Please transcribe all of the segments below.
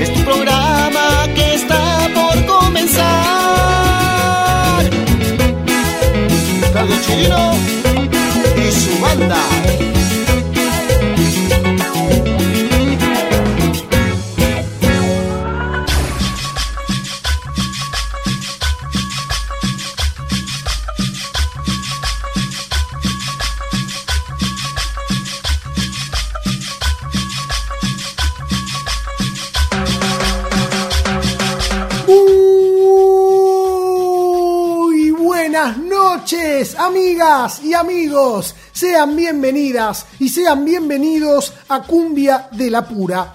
Es tu programa que está por comenzar. Claudio Chilino y su banda. Amigos. Sean bienvenidas y sean bienvenidos a Cumbia de la Pura,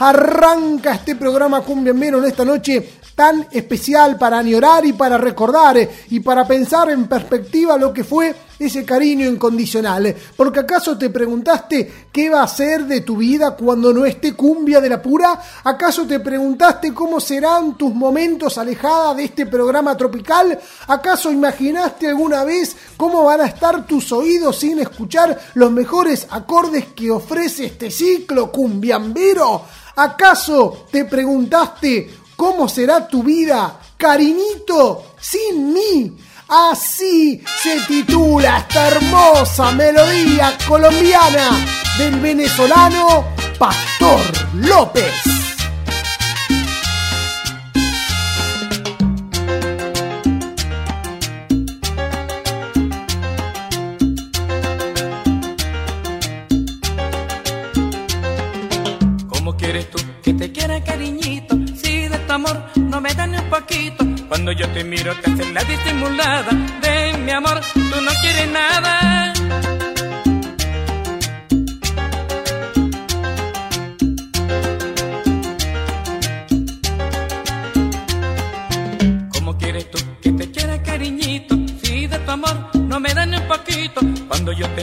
Arranca este programa cumbiambero en esta noche tan especial para añorar y para recordar eh, y para pensar en perspectiva lo que fue ese cariño incondicional. Porque acaso te preguntaste qué va a ser de tu vida cuando no esté cumbia de la pura? ¿Acaso te preguntaste cómo serán tus momentos alejada de este programa tropical? ¿Acaso imaginaste alguna vez cómo van a estar tus oídos sin escuchar los mejores acordes que ofrece este ciclo cumbiambero? ¿Acaso te preguntaste cómo será tu vida, cariñito, sin mí? Así se titula esta hermosa melodía colombiana del venezolano Pastor López. ¿Cómo quieres tú que te quiera cariñito? Si de tu amor no me dan ni un poquito. Cuando yo te miro te haces la disimulada. De mi amor, tú no quieres nada. ¿Cómo quieres tú que te quiera cariñito? Si de tu amor no me dan ni un poquito. Cuando yo te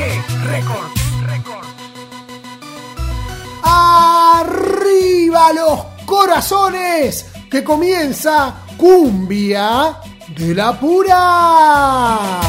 CG Records. Arriba los corazones, que comienza Cumbia de la Pura.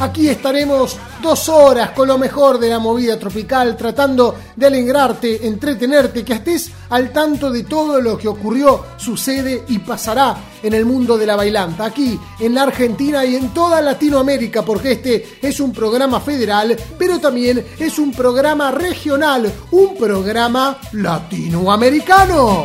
Aquí estaremos dos horas con lo mejor de la movida tropical, tratando de alegrarte, entretenerte, que estés al tanto de todo lo que ocurrió, sucede y pasará en el mundo de la bailanta, aquí en la Argentina y en toda Latinoamérica, porque este es un programa federal, pero también es un programa regional, un programa latinoamericano.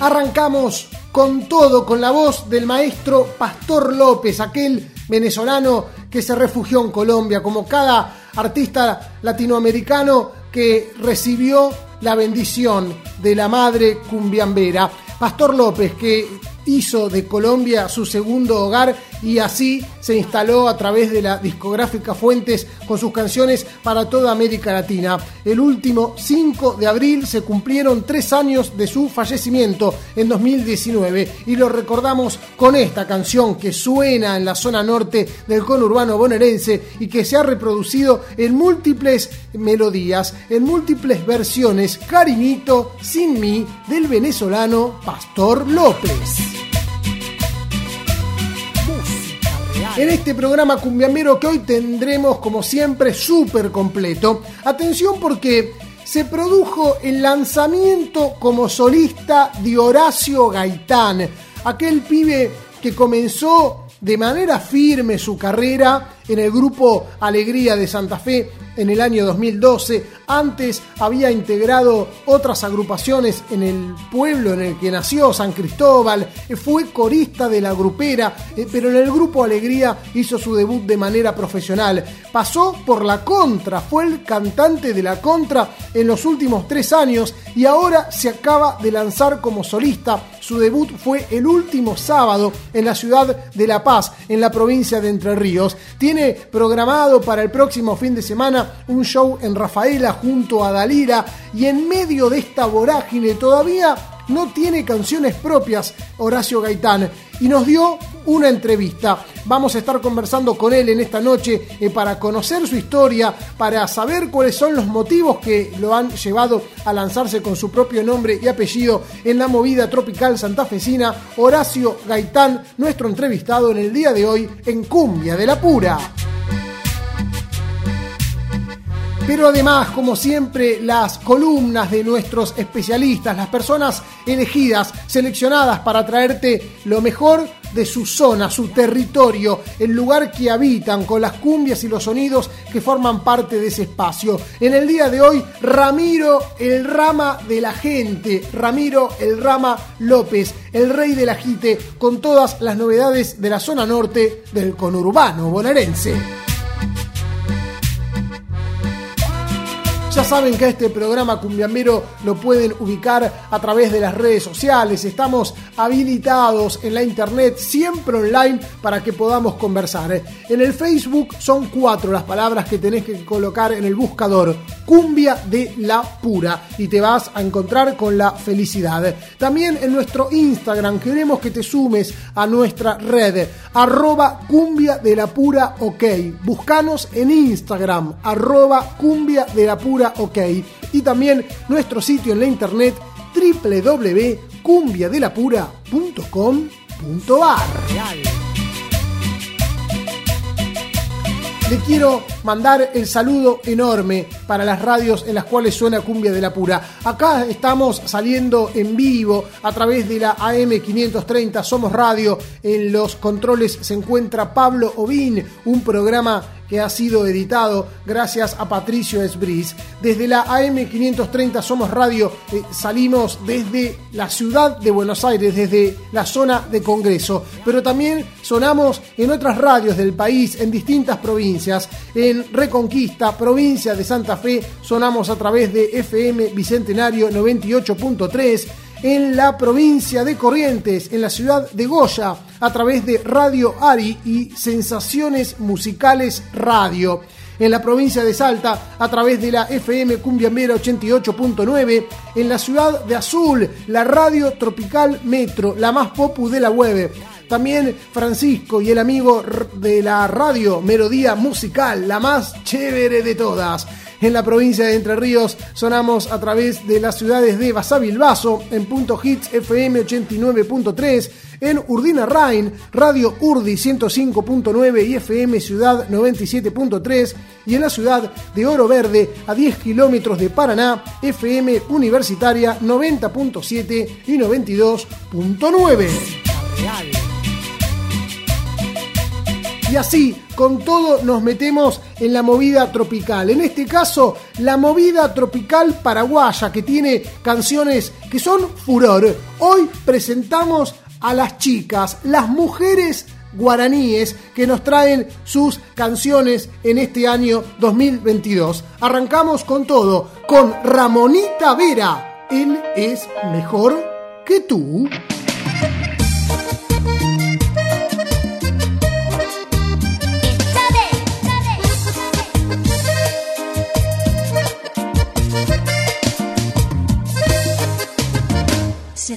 Arrancamos con todo, con la voz del maestro Pastor López, aquel venezolano que se refugió en Colombia, como cada artista latinoamericano que recibió la bendición de la madre cumbiambera. Pastor López, que hizo de Colombia su segundo hogar y así se instaló a través de la discográfica Fuentes con sus canciones para toda América Latina. El último 5 de abril se cumplieron tres años de su fallecimiento en 2019 y lo recordamos con esta canción que suena en la zona norte del conurbano bonaerense y que se ha reproducido en múltiples melodías, en múltiples versiones, Cariñito sin mí del venezolano Pastor López. En este programa cumbiambero que hoy tendremos como siempre súper completo. Atención porque se produjo el lanzamiento como solista de Horacio Gaitán, aquel pibe que comenzó de manera firme su carrera en el grupo Alegría de Santa Fe en el año 2012. Antes había integrado otras agrupaciones en el pueblo en el que nació, San Cristóbal. Fue corista de la grupera, eh, pero en el grupo Alegría hizo su debut de manera profesional. Pasó por la contra, fue el cantante de la contra en los últimos tres años y ahora se acaba de lanzar como solista. Su debut fue el último sábado en la ciudad de La Paz, en la provincia de Entre Ríos. Tiene programado para el próximo fin de semana un show en Rafaela junto a Dalira y en medio de esta vorágine todavía no tiene canciones propias Horacio Gaitán. Y nos dio una entrevista. Vamos a estar conversando con él en esta noche eh, para conocer su historia, para saber cuáles son los motivos que lo han llevado a lanzarse con su propio nombre y apellido en la movida tropical santafesina. Horacio Gaitán, nuestro entrevistado en el día de hoy en Cumbia de la Pura. Pero además, como siempre, las columnas de nuestros especialistas, las personas elegidas, seleccionadas para traerte lo mejor de su zona, su territorio, el lugar que habitan, con las cumbias y los sonidos que forman parte de ese espacio. En el día de hoy, Ramiro el Rama de la Gente, Ramiro el Rama López, el rey del ajite, con todas las novedades de la zona norte del conurbano bonaerense. Ya saben que este programa cumbiambero lo pueden ubicar a través de las redes sociales. Estamos habilitados en la internet, siempre online, para que podamos conversar. En el Facebook son cuatro las palabras que tenés que colocar en el buscador. Cumbia de la pura. Y te vas a encontrar con la felicidad. También en nuestro Instagram queremos que te sumes a nuestra red. Arroba cumbia de la pura ok. Buscanos en Instagram. Arroba cumbia de la pura OK. Y también nuestro sitio en la internet www.cumbiadelapura.com.ar. Le quiero mandar el saludo enorme para las radios en las cuales suena Cumbia de la Pura. Acá estamos saliendo en vivo a través de la AM530 Somos Radio. En los controles se encuentra Pablo Ovín, un programa que ha sido editado gracias a Patricio Esbris. Desde la AM530 Somos Radio eh, salimos desde la ciudad de Buenos Aires, desde la zona de Congreso, pero también sonamos en otras radios del país, en distintas provincias. En Reconquista, provincia de Santa Fe, sonamos a través de FM Bicentenario 98.3 en la provincia de Corrientes, en la ciudad de Goya, a través de Radio Ari y Sensaciones Musicales Radio. En la provincia de Salta, a través de la FM Cumbiambera 88.9. En la ciudad de Azul, la Radio Tropical Metro, la más popu de la web. También Francisco y el amigo de la radio Melodía Musical, la más chévere de todas. En la provincia de Entre Ríos sonamos a través de las ciudades de Basavilbaso, en Punto Hits FM 89.3, en Urdina Rain, Radio Urdi 105.9 y FM Ciudad 97.3, y en la ciudad de Oro Verde, a 10 kilómetros de Paraná, FM Universitaria 90.7 y 92.9. Y así, con todo, nos metemos en la movida tropical. En este caso, la movida tropical paraguaya, que tiene canciones que son furor. Hoy presentamos a las chicas, las mujeres guaraníes que nos traen sus canciones en este año 2022. Arrancamos con todo, con Ramonita Vera. Él es mejor que tú.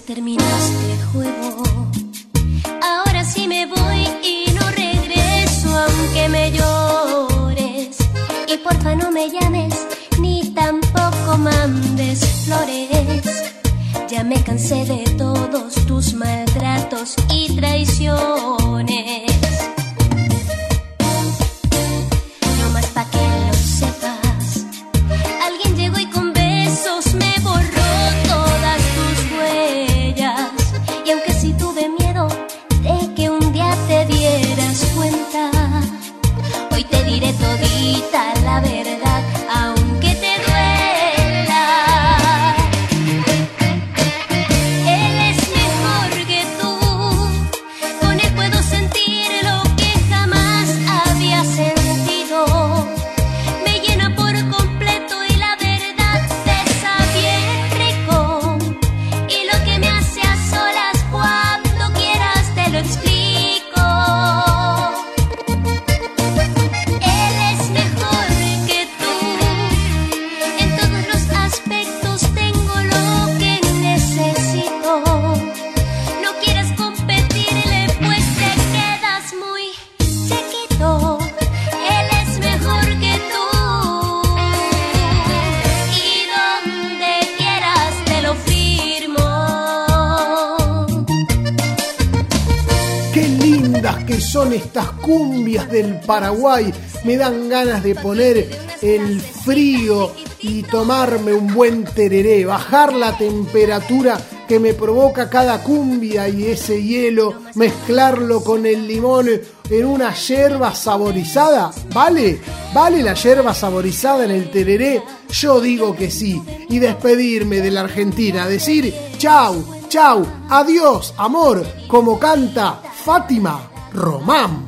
Se terminó este juego. Ahora sí me voy y no regreso aunque me llores. Y porfa no me llames ni tampoco mandes flores. Ya me cansé de todos tus maltratos y traiciones. Estas cumbias del Paraguay. Me dan ganas de poner el frío y tomarme un buen tereré, bajar la temperatura que me provoca cada cumbia y ese hielo, mezclarlo con el limón en una yerba saborizada. ¿Vale? ¿Vale la yerba saborizada en el tereré? Yo digo que sí. Y despedirme de la Argentina, decir chau, chau, adiós, amor, como canta Fátima Román.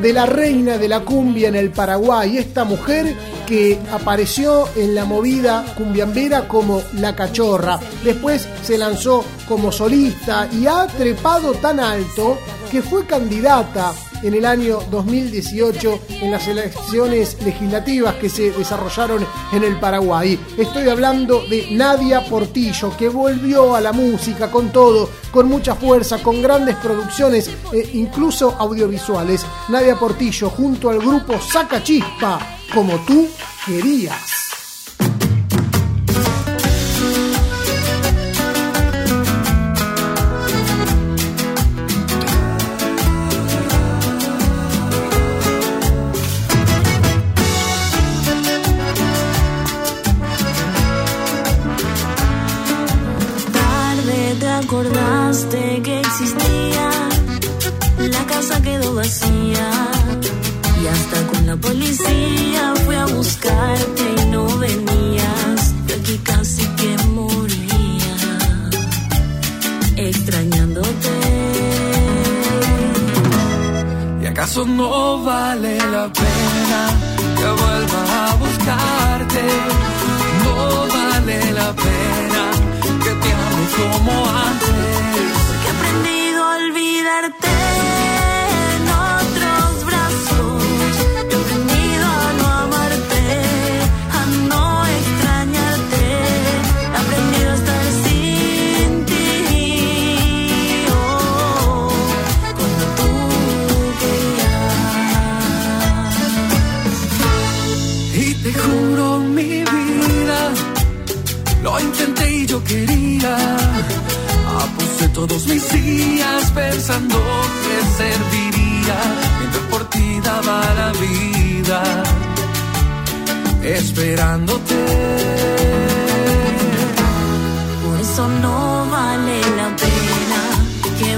De la reina de la cumbia en el Paraguay, esta mujer que apareció en la movida cumbiambera como La Cachorra. Después se lanzó como solista y ha trepado tan alto que fue candidata en el año 2018 en las elecciones legislativas que se desarrollaron en el Paraguay. Estoy hablando de Nadia Portillo, que volvió a la música con todo, con mucha fuerza, con grandes producciones, e incluso audiovisuales. Nadia Portillo junto al grupo Saca Chispa, como tú querías. Acordaste que existía, la casa quedó vacía y hasta con la policía fui a buscarte y no venías. Yo aquí casi que moría, extrañándote. ¿Y acaso no vale la pena que vuelva a buscarte? No vale la pena como antes. Que he aprendido a olvidarte todos mis días pensando que serviría, mientras por ti daba la vida, esperándote. Por eso no vale la pena que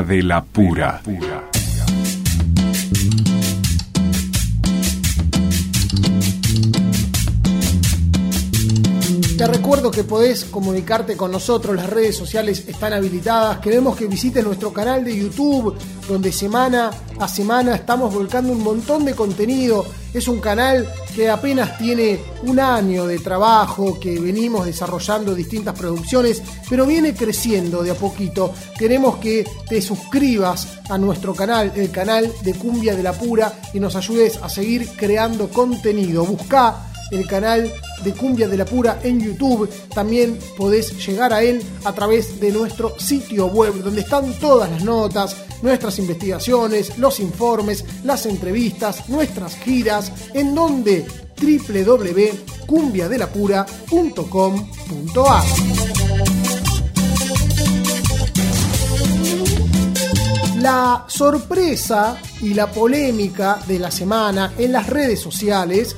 De la pura. Te recuerdo que podés comunicarte con nosotros, las redes sociales están habilitadas. Queremos que visites nuestro canal de YouTube, donde semana a semana estamos volcando un montón de contenido. Es un canal que apenas tiene un año de trabajo, que venimos desarrollando distintas producciones, pero viene creciendo de a poquito. Queremos que te suscribas a nuestro canal, el canal de Cumbia de la Pura, y nos ayudes a seguir creando contenido. Busca el canal de Cumbia de la Pura en YouTube. También podés llegar a él a través de nuestro sitio web, donde están todas las notas, nuestras investigaciones, los informes, las entrevistas, nuestras giras, en donde www.cumbiadelapura.com.ar. La sorpresa y la polémica de la semana en las redes sociales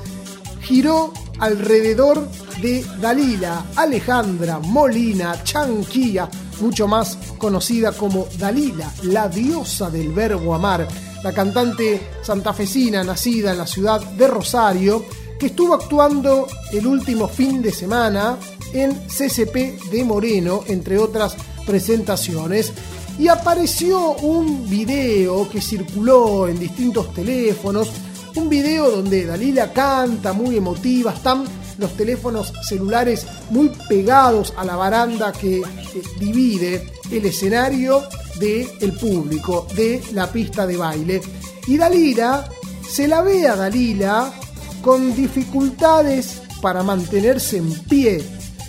giró alrededor de Dalila Alejandra Molina Chanquía, mucho más conocida como Dalila, la diosa del verbo amar, la cantante santafesina nacida en la ciudad de Rosario, que estuvo actuando el último fin de semana en CCP de Moreno, entre otras presentaciones, y apareció un video que circuló en distintos teléfonos un video donde Dalila canta muy emotiva, están los teléfonos celulares muy pegados a la baranda que divide el escenario del público, de la pista de baile. Y Dalila, se la ve a Dalila con dificultades para mantenerse en pie,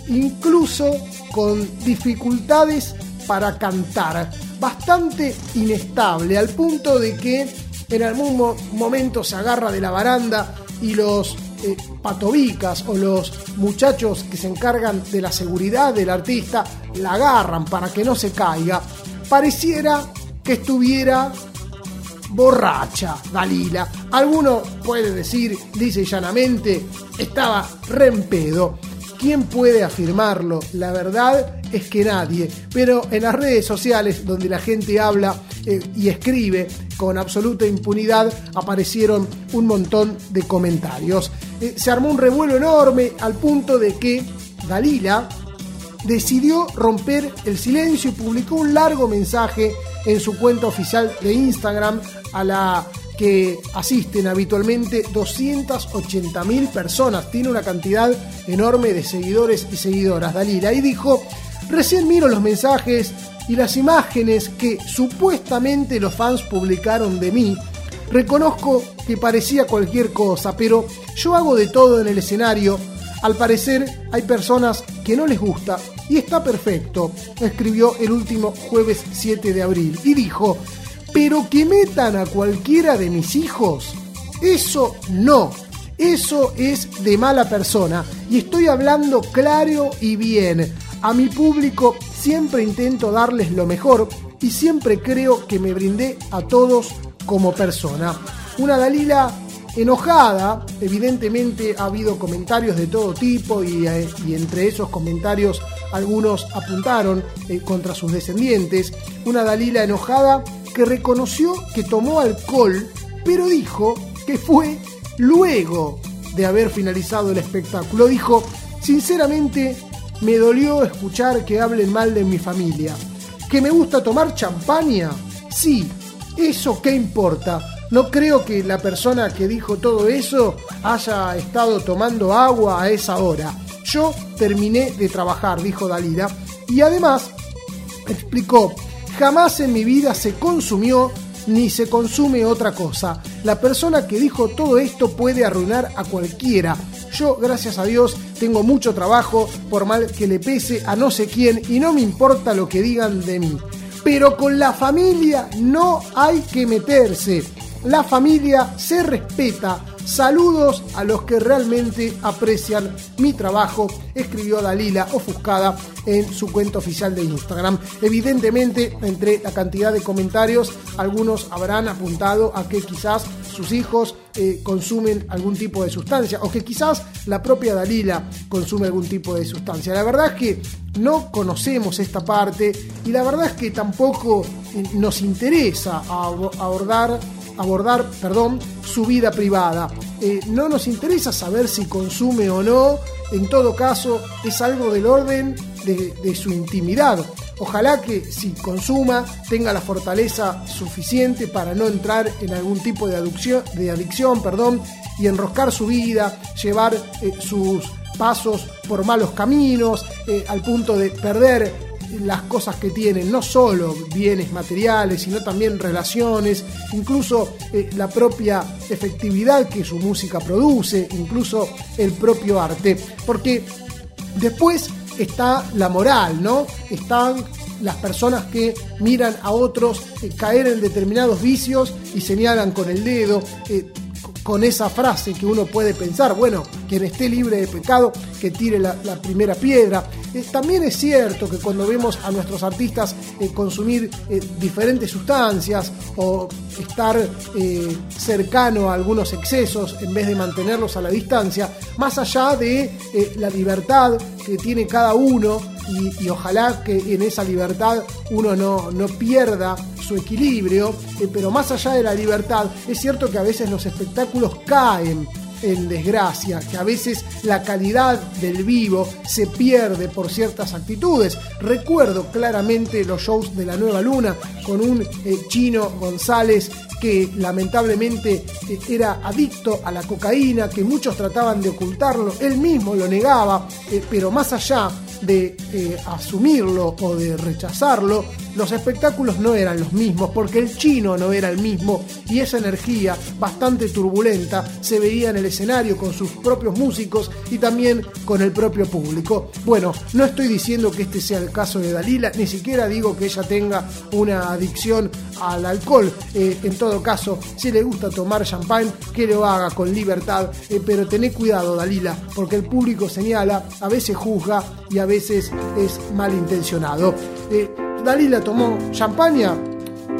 incluso con dificultades para cantar, bastante inestable, al punto de que en algún momento se agarra de la baranda y los eh, patobicas o los muchachos que se encargan de la seguridad del artista la agarran para que no se caiga. Pareciera que estuviera borracha Dalila. Alguno puede decir, dice llanamente, estaba re en pedo. ¿Quién puede afirmarlo? La verdad es que nadie. Pero en las redes sociales, donde la gente habla eh, y escribe con absoluta impunidad, aparecieron un montón de comentarios. Eh, se armó un revuelo enorme al punto de que Dalila decidió romper el silencio y publicó un largo mensaje en su cuenta oficial de Instagram a la que asisten habitualmente 280 mil personas. Tiene una cantidad enorme de seguidores y seguidoras, Dalila. Y dijo, recién miro los mensajes y las imágenes que supuestamente los fans publicaron de mí. Reconozco que parecía cualquier cosa, pero yo hago de todo en el escenario. Al parecer hay personas que no les gusta y está perfecto, escribió el último jueves 7 de abril y dijo, pero que metan a cualquiera de mis hijos, eso no, eso es de mala persona y estoy hablando claro y bien. A mi público siempre intento darles lo mejor y siempre creo que me brindé a todos como persona. Una Dalila enojada, evidentemente ha habido comentarios de todo tipo y, eh, entre esos comentarios algunos apuntaron eh, contra sus descendientes. Una Dalila enojada que reconoció que tomó alcohol, pero dijo que fue luego de haber finalizado el espectáculo. Dijo, sinceramente, me dolió escuchar que hablen mal de mi familia. ¿Que me gusta tomar champaña? Sí, eso qué importa. No creo que la persona que dijo todo eso haya estado tomando agua a esa hora. Yo terminé de trabajar, dijo Dalila, y además explicó Jamás en mi vida se consumió ni se consume otra cosa. La persona que dijo todo esto puede arruinar a cualquiera. Yo, gracias a Dios, tengo mucho trabajo, por mal que le pese a no sé quién, y no me importa lo que digan de mí. Pero con la familia no hay que meterse. La familia se respeta, Saludos a los que realmente aprecian mi trabajo, escribió Dalila ofuscada en su cuenta oficial de Instagram. Evidentemente, entre la cantidad de comentarios, algunos habrán apuntado a que quizás sus hijos eh, consumen algún tipo de sustancia o que quizás la propia Dalila consume algún tipo de sustancia. La verdad es que no conocemos esta parte y la verdad es que tampoco eh, nos interesa abordar abordar perdón, su vida privada. Eh, no nos interesa saber si consume o no, en todo caso es algo del orden de, su intimidad. Ojalá que si consuma tenga la fortaleza suficiente para no entrar en algún tipo de adicción, de adicción perdón, y enroscar su vida, llevar eh, sus pasos por malos caminos, eh, al punto de perder las cosas que tienen, no solo bienes materiales, sino también relaciones, incluso eh, la propia efectividad que su música produce, incluso el propio arte. Porque después está la moral, ¿no? Están las personas que miran a otros eh, caer en determinados vicios y señalan con el dedo. Eh, con esa frase que uno puede pensar, bueno, quien esté libre de pecado, que tire la, primera piedra. Eh, también es cierto que cuando vemos a nuestros artistas eh, consumir eh, diferentes sustancias o estar cercano a algunos excesos en vez de mantenerlos a la distancia, más allá de la libertad que tiene cada uno y, ojalá que en esa libertad uno no, no pierda su equilibrio, pero más allá de la libertad, es cierto que a veces los espectáculos caen en desgracia, que a veces la calidad del vivo se pierde por ciertas actitudes. Recuerdo claramente los shows de la Nueva Luna con un eh, chino González que lamentablemente eh, era adicto a la cocaína, que muchos trataban de ocultarlo, él mismo lo negaba, eh, pero más allá de asumirlo o de rechazarlo, los espectáculos no eran los mismos porque el chino no era el mismo y esa energía bastante turbulenta se veía en el escenario con sus propios músicos y también con el propio público. Bueno, no estoy diciendo que este sea el caso de Dalila, ni siquiera digo que ella tenga una adicción al alcohol. Eh, en todo caso, si le gusta tomar champán, que lo haga con libertad, eh, pero tené cuidado, Dalila, porque el público señala, a veces juzga y a veces es malintencionado. Eh, Dalila tomó champaña,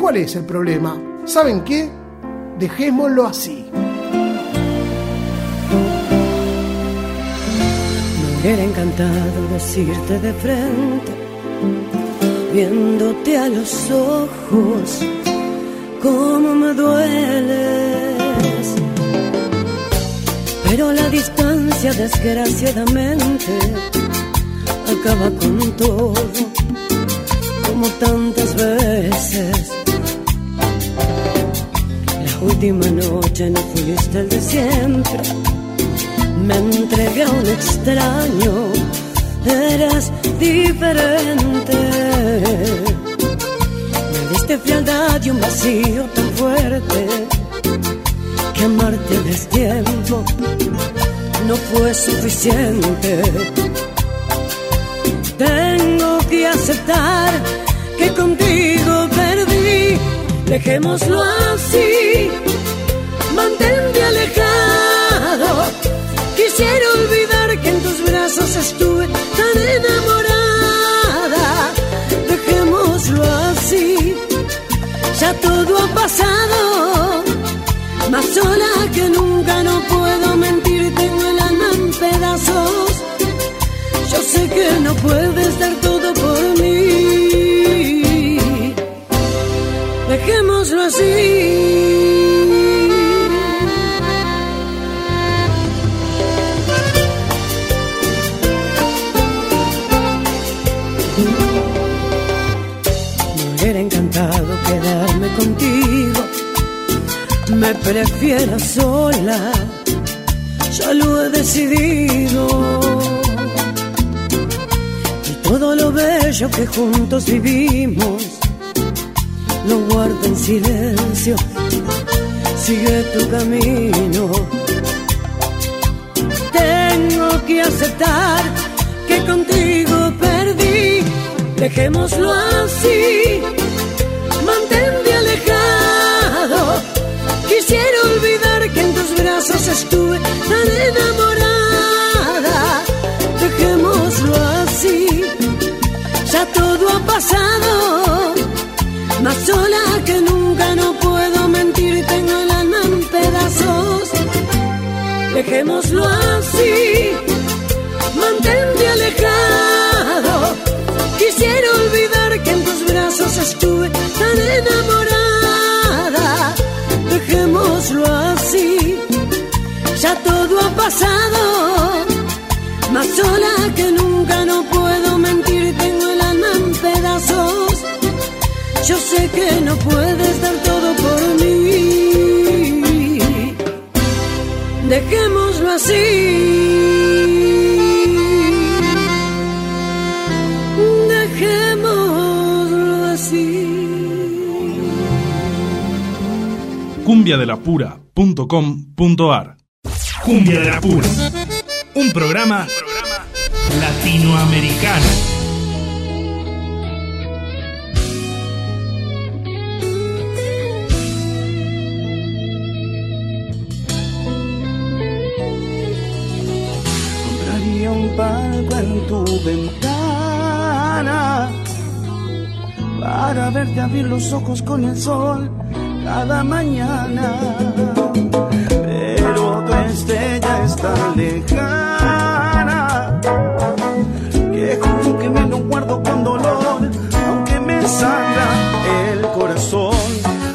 ¿cuál es el problema? ¿Saben qué? Dejémoslo así. Me hubiera encantado decirte de frente, viéndote a los ojos, cómo me dueles. Pero la distancia, desgraciadamente, acaba con todo como tantas veces. La última noche no fuiste el de siempre. Me entregué a un extraño, eras diferente. Me diste frialdad y un vacío tan fuerte que amarte a tiempo no fue suficiente. Tengo que aceptar que contigo perdí. Dejémoslo así, mantente alejado. Quisiera olvidar que en tus brazos estuve tan enamorada. Dejémoslo así, ya todo ha pasado. Más sola que nunca no puedo mentir, tengo el alma en pedazos. Yo sé que no puedes dar todo por dejémoslo así. Quedarme contigo, me prefiero sola, ya lo he decidido. Todo lo bello que juntos vivimos lo guardo en silencio, sigue tu camino. Tengo que aceptar que contigo perdí, dejémoslo así, mantente alejado. Quisiera olvidar que en tus brazos estuve tan enamorada, pasado más sola que nunca no puedo mentir, tengo el alma en pedazos. Dejémoslo así, mantente alejado. Quisiera olvidar que en tus brazos estuve tan enamorada. Dejémoslo así, ya todo ha pasado. Más sola que nunca Yo sé que no puedes dar todo por mí. Dejémoslo así. Dejémoslo así. cumbiadelapura.com.ar Cumbia de la Pura. Un programa latinoamericano. Abrir los ojos con el sol cada mañana. Pero tu estrella es tan lejana que juro que me lo guardo con dolor, aunque me sangra el corazón.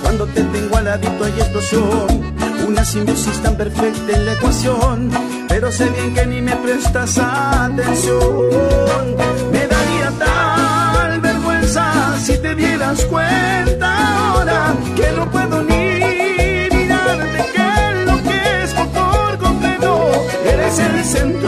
Cuando te tengo al ladito hay explosión, una simbiosis tan perfecta en la ecuación, pero sé bien que ni me prestas atención. Me si te dieras cuenta ahora que no puedo ni mirarte, que enloquezco por completo. Eres el centro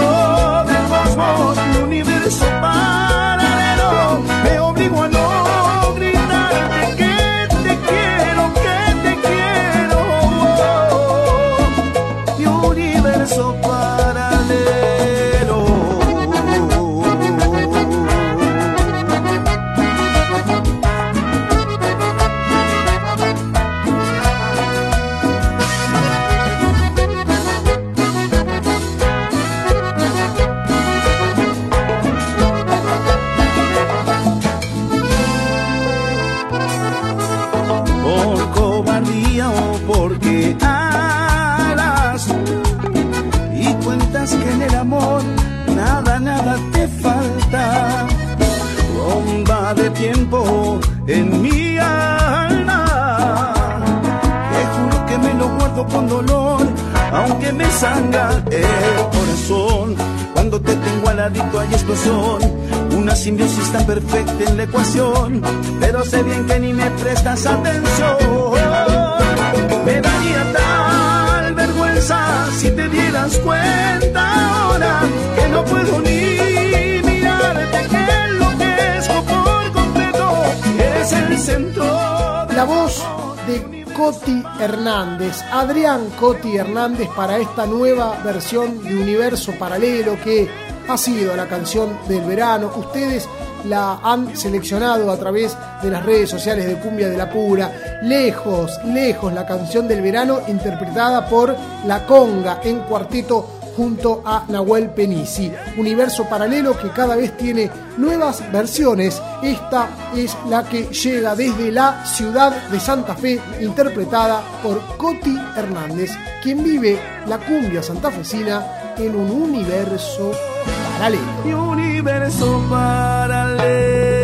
prestas atención. Me daría tal vergüenza si te dieras cuenta ahora que no puedo ni mirarte, que enloquezco por completo. Eres el centro La voz de Coti Hernández, Adrián Coti Hernández para esta nueva versión de Universo Paralelo que ha sido la canción del verano. Ustedes la han seleccionado a través de las redes sociales de Cumbia de la Pura. Lejos, lejos la canción del verano interpretada por La Conga en cuarteto junto a Nahuel Penisi. Universo paralelo que cada vez tiene nuevas versiones. Esta es la que llega desde la ciudad de Santa Fe, interpretada por Coti Hernández, quien vive la cumbia santafesina en un universo paralelo. universo paralelo.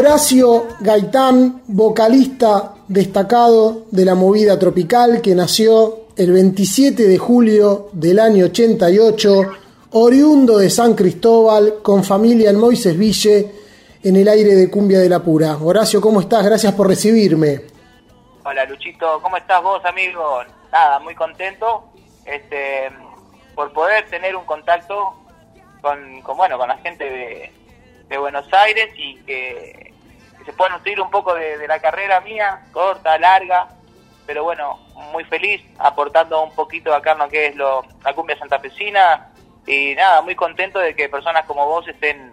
Horacio Gaitán, vocalista destacado de la movida tropical que nació el 27 de julio del año 88, oriundo de San Cristóbal, con familia en Moisés Ville, en el aire de Cumbia de la Pura. Horacio, ¿cómo estás? Gracias por recibirme. Hola Luchito, ¿cómo estás vos, amigo? nada, muy contento este, por poder tener un contacto con, con, bueno, con la gente de, de Buenos Aires y que, que se nutrir un poco de, la carrera mía, corta, larga, pero bueno, muy feliz aportando un poquito acá lo que es lo, la cumbia santafesina y nada, muy contento de que personas como vos estén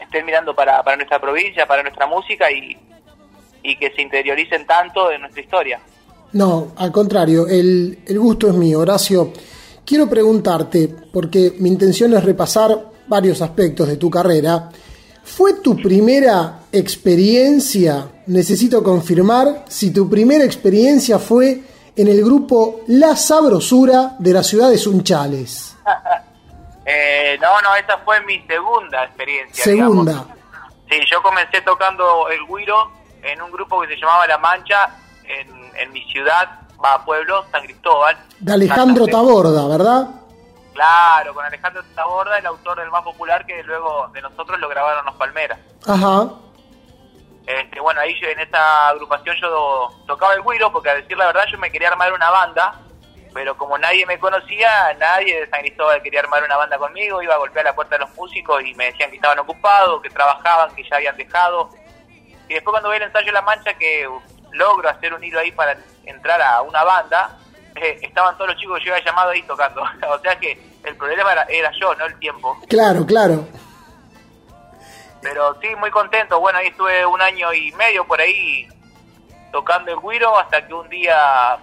estén mirando para, para nuestra provincia, para nuestra música y, y que se interioricen tanto de nuestra historia. No, al contrario, el, el gusto es mío, Horacio. Quiero preguntarte, porque mi intención es repasar varios aspectos de tu carrera. ¿Fue tu primera experiencia? Necesito confirmar si tu primera experiencia fue en el grupo La Sabrosura de la ciudad de Sunchales. Eh, no, no, esa fue mi segunda experiencia. Segunda. digamos. Sí, yo comencé tocando el guiro en un grupo que se llamaba La Mancha en, en mi ciudad, va pueblo, San Cristóbal. De Alejandro. Taborda, ¿verdad? Claro, con Alejandro Taborda, el autor del más popular que luego de nosotros lo grabaron los Palmeras. Ajá. Este, bueno, ahí yo, en esta agrupación yo tocaba el guiro porque a decir la verdad yo me quería armar una banda, pero como nadie me conocía, nadie de San Cristóbal quería armar una banda conmigo, iba a golpear la puerta de los músicos y me decían que estaban ocupados, que trabajaban, que ya habían dejado. Y después cuando vi el ensayo de La Mancha que logro hacer un hilo ahí para entrar a una banda, eh, estaban todos los chicos que yo había llamado ahí tocando. o sea que el problema era, era yo, no el tiempo. Claro, claro. Pero sí, muy contento. Bueno, ahí estuve un año y medio por ahí tocando el guiro hasta que un día,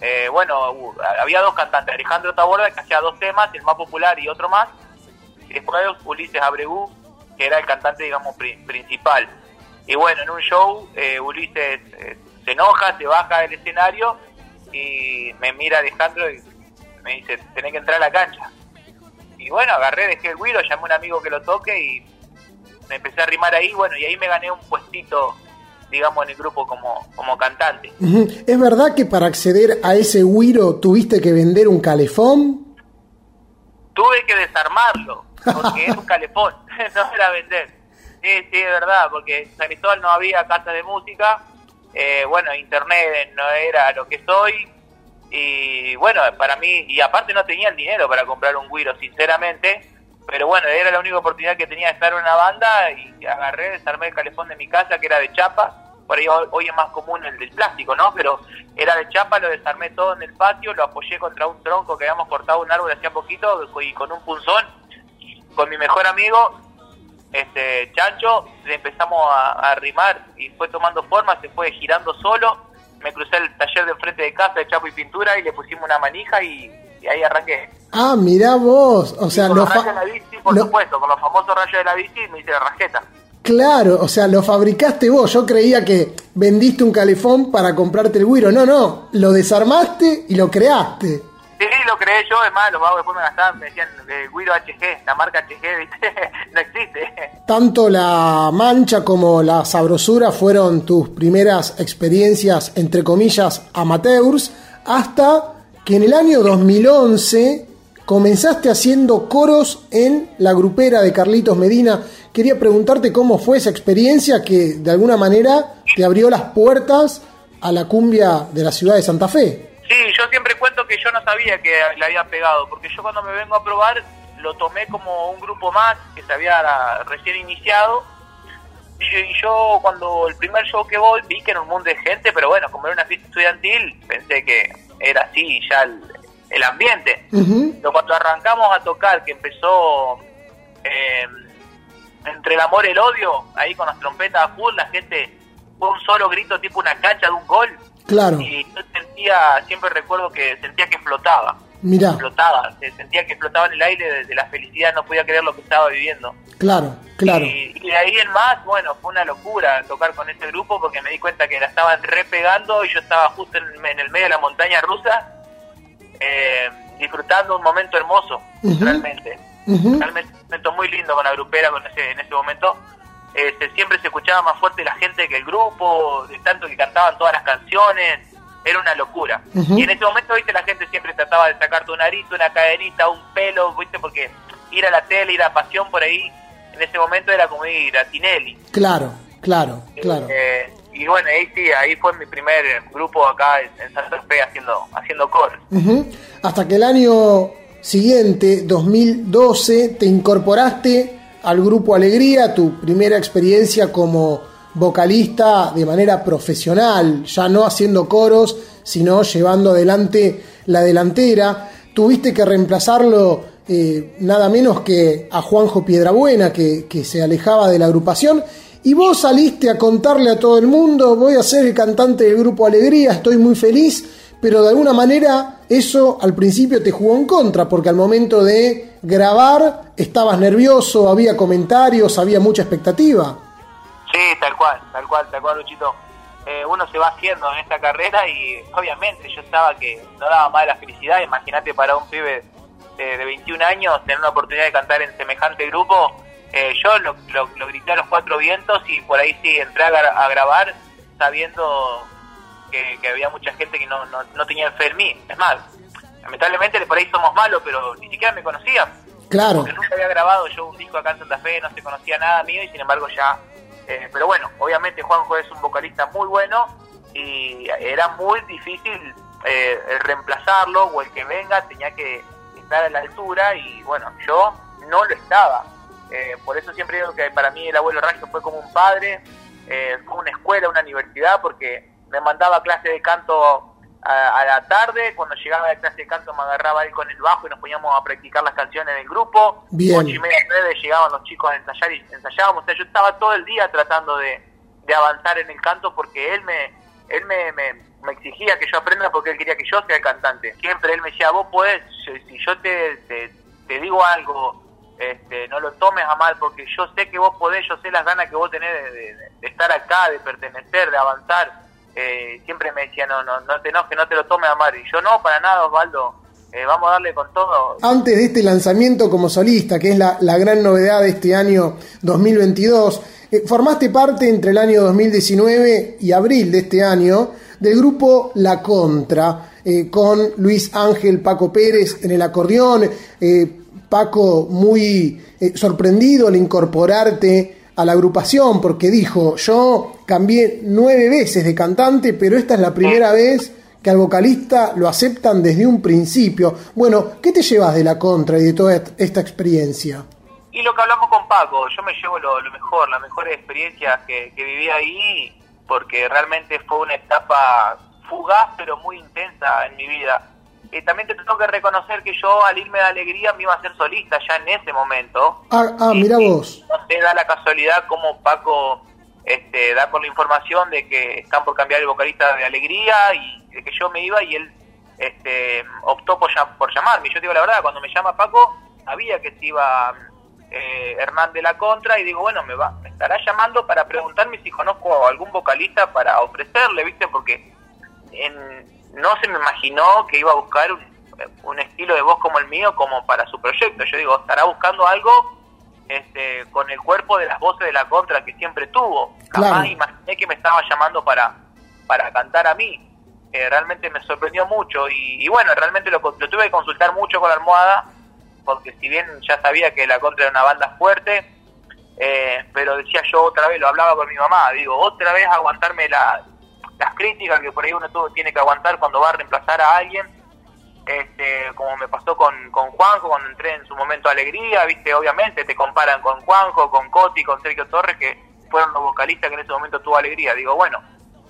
eh, bueno, había dos cantantes, Alejandro Taborda que hacía dos temas, el más popular y otro más, y después Ulises Abregu, que era el cantante, digamos, pri- principal. Y bueno, en un show, eh, Ulises eh, se enoja, se baja del escenario y me mira Alejandro y me dice, tenés que entrar a la cancha. Y bueno, agarré, dejé el guiro, llamé a un amigo que lo toque y me empecé a rimar ahí, bueno, y ahí me gané un puestito, digamos, en el grupo como, como cantante. ¿Es verdad que para acceder a ese guiro tuviste que vender un calefón? Tuve que desarmarlo, porque era un calefón, no era vender. Sí, sí, es verdad, porque en San Cristóbal no había casa de música, eh, bueno, internet no era lo que soy, y bueno, para mí, y aparte no tenía el dinero para comprar un guiro, sinceramente, pero bueno, era la única oportunidad que tenía de estar en una banda y agarré, desarmé el calefón de mi casa, que era de chapa, por ahí hoy, es más común el del plástico, ¿no? Pero era de chapa, lo desarmé todo en el patio, lo apoyé contra un tronco que habíamos cortado un árbol hacía poquito y con un punzón, con mi mejor amigo, este Chancho, le empezamos a, a rimar y fue tomando forma, se fue girando solo, me crucé el taller de enfrente de casa de chapo y pintura y le pusimos una manija y, y ahí arranqué. Ah, mirá vos. O sea, con lo los rayos de la bici, por lo- supuesto, con los famosos rayos de la bici me hice la rajeta. Claro, o sea, lo fabricaste vos. Yo creía que vendiste un calefón para comprarte el guiro. No, no, lo desarmaste y lo creaste. Sí, lo creé yo, además los vagos después me gastaban, me decían eh, Guido HG, la marca HG, ¿viste? no existe. Tanto la mancha como la sabrosura fueron tus primeras experiencias, entre comillas, amateurs, hasta que en el año 2011 comenzaste haciendo coros en la grupera de Carlitos Medina. Quería preguntarte cómo fue esa experiencia que de alguna manera te abrió las puertas a la cumbia de la ciudad de Santa Fe. Sí, yo siempre cuento que yo no sabía que le había pegado, porque yo cuando me vengo a probar lo tomé como un grupo más que se había recién iniciado. Y yo, cuando el primer show que voy vi que era un mundo de gente, pero bueno, como era una fiesta estudiantil, pensé que era así ya el, el ambiente. Pero cuando arrancamos a tocar, que empezó eh, entre el amor y el odio, ahí con las trompetas a full, la gente fue un solo grito tipo una cancha de un gol. Claro. Y yo sentía, siempre recuerdo que sentía que flotaba. Mirá. Flotaba, se sentía que flotaba en el aire de, la felicidad, no podía creer lo que estaba viviendo. Claro, claro. Y, y de ahí en más, bueno, fue una locura tocar con este grupo porque me di cuenta que la estaban repegando y yo estaba justo en, en el medio de la montaña rusa, eh, disfrutando un momento hermoso, realmente. Realmente un momento muy lindo con la grupera con ese, en ese momento. Este, siempre se escuchaba más fuerte la gente que el grupo, de tanto que cantaban todas las canciones, era una locura. Y en ese momento, viste, la gente siempre trataba de sacarte un arito, una cadenita, un pelo, viste, porque ir a la tele, ir a Pasión por ahí, en ese momento era como ir a Tinelli. Claro, claro, claro. Eh, y bueno, ahí sí, ahí fue mi primer grupo acá en, Santa Fe haciendo, haciendo. Ujú. Hasta que el año siguiente, 2012, te incorporaste al grupo Alegría, tu primera experiencia como vocalista de manera profesional, ya no haciendo coros, sino llevando adelante la delantera. Tuviste que reemplazarlo eh, nada menos que a Juanjo Piedrabuena, que, que se alejaba de la agrupación. Y vos saliste a contarle a todo el mundo, voy a ser el cantante del grupo Alegría, estoy muy feliz, pero de alguna manera eso al principio te jugó en contra, porque al momento de grabar estabas nervioso, había comentarios, había mucha expectativa. Sí, tal cual, tal cual, tal cual, Luchito. Eh, uno se va haciendo en esta carrera y obviamente yo estaba que no daba más de la felicidad. Imagínate para un pibe eh, de 21 años tener una oportunidad de cantar en semejante grupo. Eh, yo lo, lo, grité a los cuatro vientos y por ahí sí entré a, a grabar sabiendo que, que había mucha gente que no, no, no tenía fe en mí. Es más, lamentablemente por ahí somos malos, pero ni siquiera me conocían. Claro. Porque nunca había grabado yo un disco acá en Santa Fe, no se conocía nada mío y sin embargo ya... eh, pero bueno, obviamente Juanjo es un vocalista muy bueno y era muy difícil eh, el reemplazarlo o el que venga tenía que estar a la altura y bueno, yo no lo estaba. Eh, por eso siempre digo que para mí el abuelo Raggio fue como un padre, eh, fue una escuela, una universidad, porque me mandaba clase de canto a, a la tarde, cuando llegaba de clase de canto me agarraba él con el bajo y nos poníamos a practicar las canciones del grupo. Bien. Ocho y media, nueve llegaban los chicos a ensayar y ensayábamos. O sea, yo estaba todo el día tratando de, de avanzar en el canto porque él me él me, me, me exigía que yo aprenda porque él quería que yo sea el cantante. Siempre él me decía, vos podés, si si yo te, te, te digo algo, este, no lo tomes a mal porque yo sé que vos podés, yo sé las ganas que vos tenés de, de- de estar acá, de pertenecer, de avanzar. Eh, siempre me decía, no, no, no te enojes, no te lo tomes a mal. Y yo no, para nada, Osvaldo, eh, vamos a darle con todo. Antes de este lanzamiento como solista, que es la, la gran novedad de este año 2022, eh, formaste parte entre el año 2019 y abril de este año del grupo La Contra, con Luis Ángel Paco Pérez en el acordeón, Paco muy sorprendido al incorporarte a la agrupación porque dijo, yo cambié nueve veces de cantante, pero esta es la primera vez que al vocalista lo aceptan desde un principio. Bueno, ¿qué te llevas de la contra y de toda est- esta experiencia? Y lo que hablamos con Paco, yo me llevo lo, lo mejor, las mejores experiencias que, que viví ahí, porque realmente fue una etapa fugaz pero muy intensa en mi vida. Y también te tengo que reconocer que yo al irme de alegría me iba a ser solista ya en ese momento. Ah, ah mira vos. No sé, da la casualidad como Paco este, da con la información de que están por cambiar el vocalista de alegría y de que yo me iba y él este, optó por, por llamarme. Yo digo la verdad, cuando me llama Paco, sabía que se iba eh, Hernán de la Contra y digo, bueno, me va, me estará llamando para preguntarme si conozco a algún vocalista para ofrecerle, ¿viste? Porque en- no se me imaginó que iba a buscar un, un estilo de voz como el mío como para su proyecto. Yo digo, estará buscando algo este, con el cuerpo de las voces de la contra que siempre tuvo. Jamás Claro. imaginé que me estaba llamando para, para cantar a mí. Eh, realmente me sorprendió mucho y, y bueno, realmente lo, lo tuve que consultar mucho con la almohada porque si bien ya sabía que la contra era una banda fuerte, eh, pero decía yo otra vez, lo hablaba con mi mamá, digo, otra vez aguantarme la, las críticas que por ahí uno tuvo- tiene que aguantar cuando va a reemplazar a alguien, este, como me pasó con, con Juanjo cuando entré en su momento Alegría, viste, obviamente te comparan con Juanjo, con Coti, con Sergio Torres, que fueron los vocalistas que en ese momento tuvo Alegría, digo, bueno,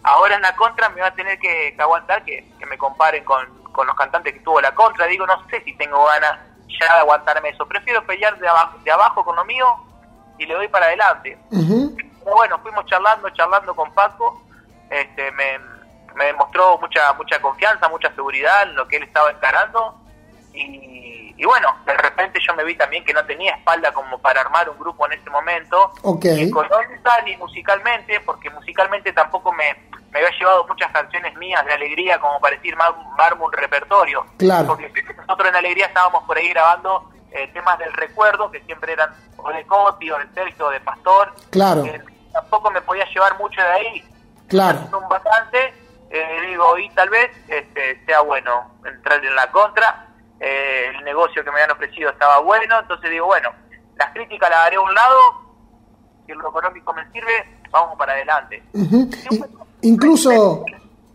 ahora en la contra me va a tener que, que aguantar que, que me comparen con, con los cantantes que tuvo la contra, digo, no sé si tengo ganas ya de aguantarme eso, prefiero pelear de abajo, de abajo con lo mío y le doy para adelante. Pero bueno, fuimos charlando, charlando con Paco, este, me, me demostró mucha mucha confianza, mucha seguridad en lo que él estaba encarando y, y bueno, de repente yo me vi también que no tenía espalda como para armar un grupo en ese momento, Ok. ni económica ni musicalmente, porque musicalmente tampoco me, me había llevado muchas canciones mías de alegría como para decir, "Mar- armo un repertorio. Claro. Porque nosotros en Alegría estábamos por ahí grabando eh, temas del recuerdo, que siempre eran o de Coti, o de Sergio, o de Pastor. Claro. Eh, tampoco me podía llevar mucho de ahí. Claro. Un vacante, eh, digo, y tal vez este, sea bueno entrar en la contra. Eh, el negocio que me habían ofrecido estaba bueno, entonces digo, bueno, las críticas las haré a un lado, si lo económico me sirve, vamos para adelante. Incluso,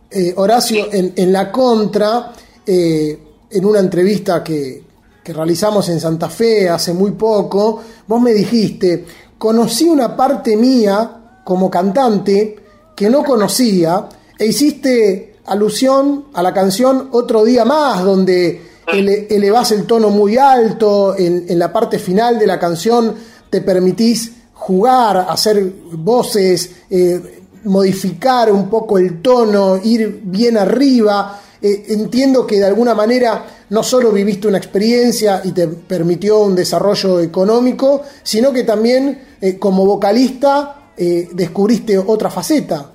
eh, Horacio, en, en la contra, eh, en una entrevista que, que realizamos en Santa Fe hace muy poco, vos me dijiste, conocí una parte mía como cantante que no conocía e hiciste alusión a la canción Otro día más, donde ele- elevás el tono muy alto, en, en la parte final de la canción te permitís jugar, hacer voces, eh, modificar un poco el tono, ir bien arriba. Eh, entiendo que de alguna manera no solo viviste una experiencia y te permitió un desarrollo económico, sino que también eh, como vocalista eh, descubriste otra faceta.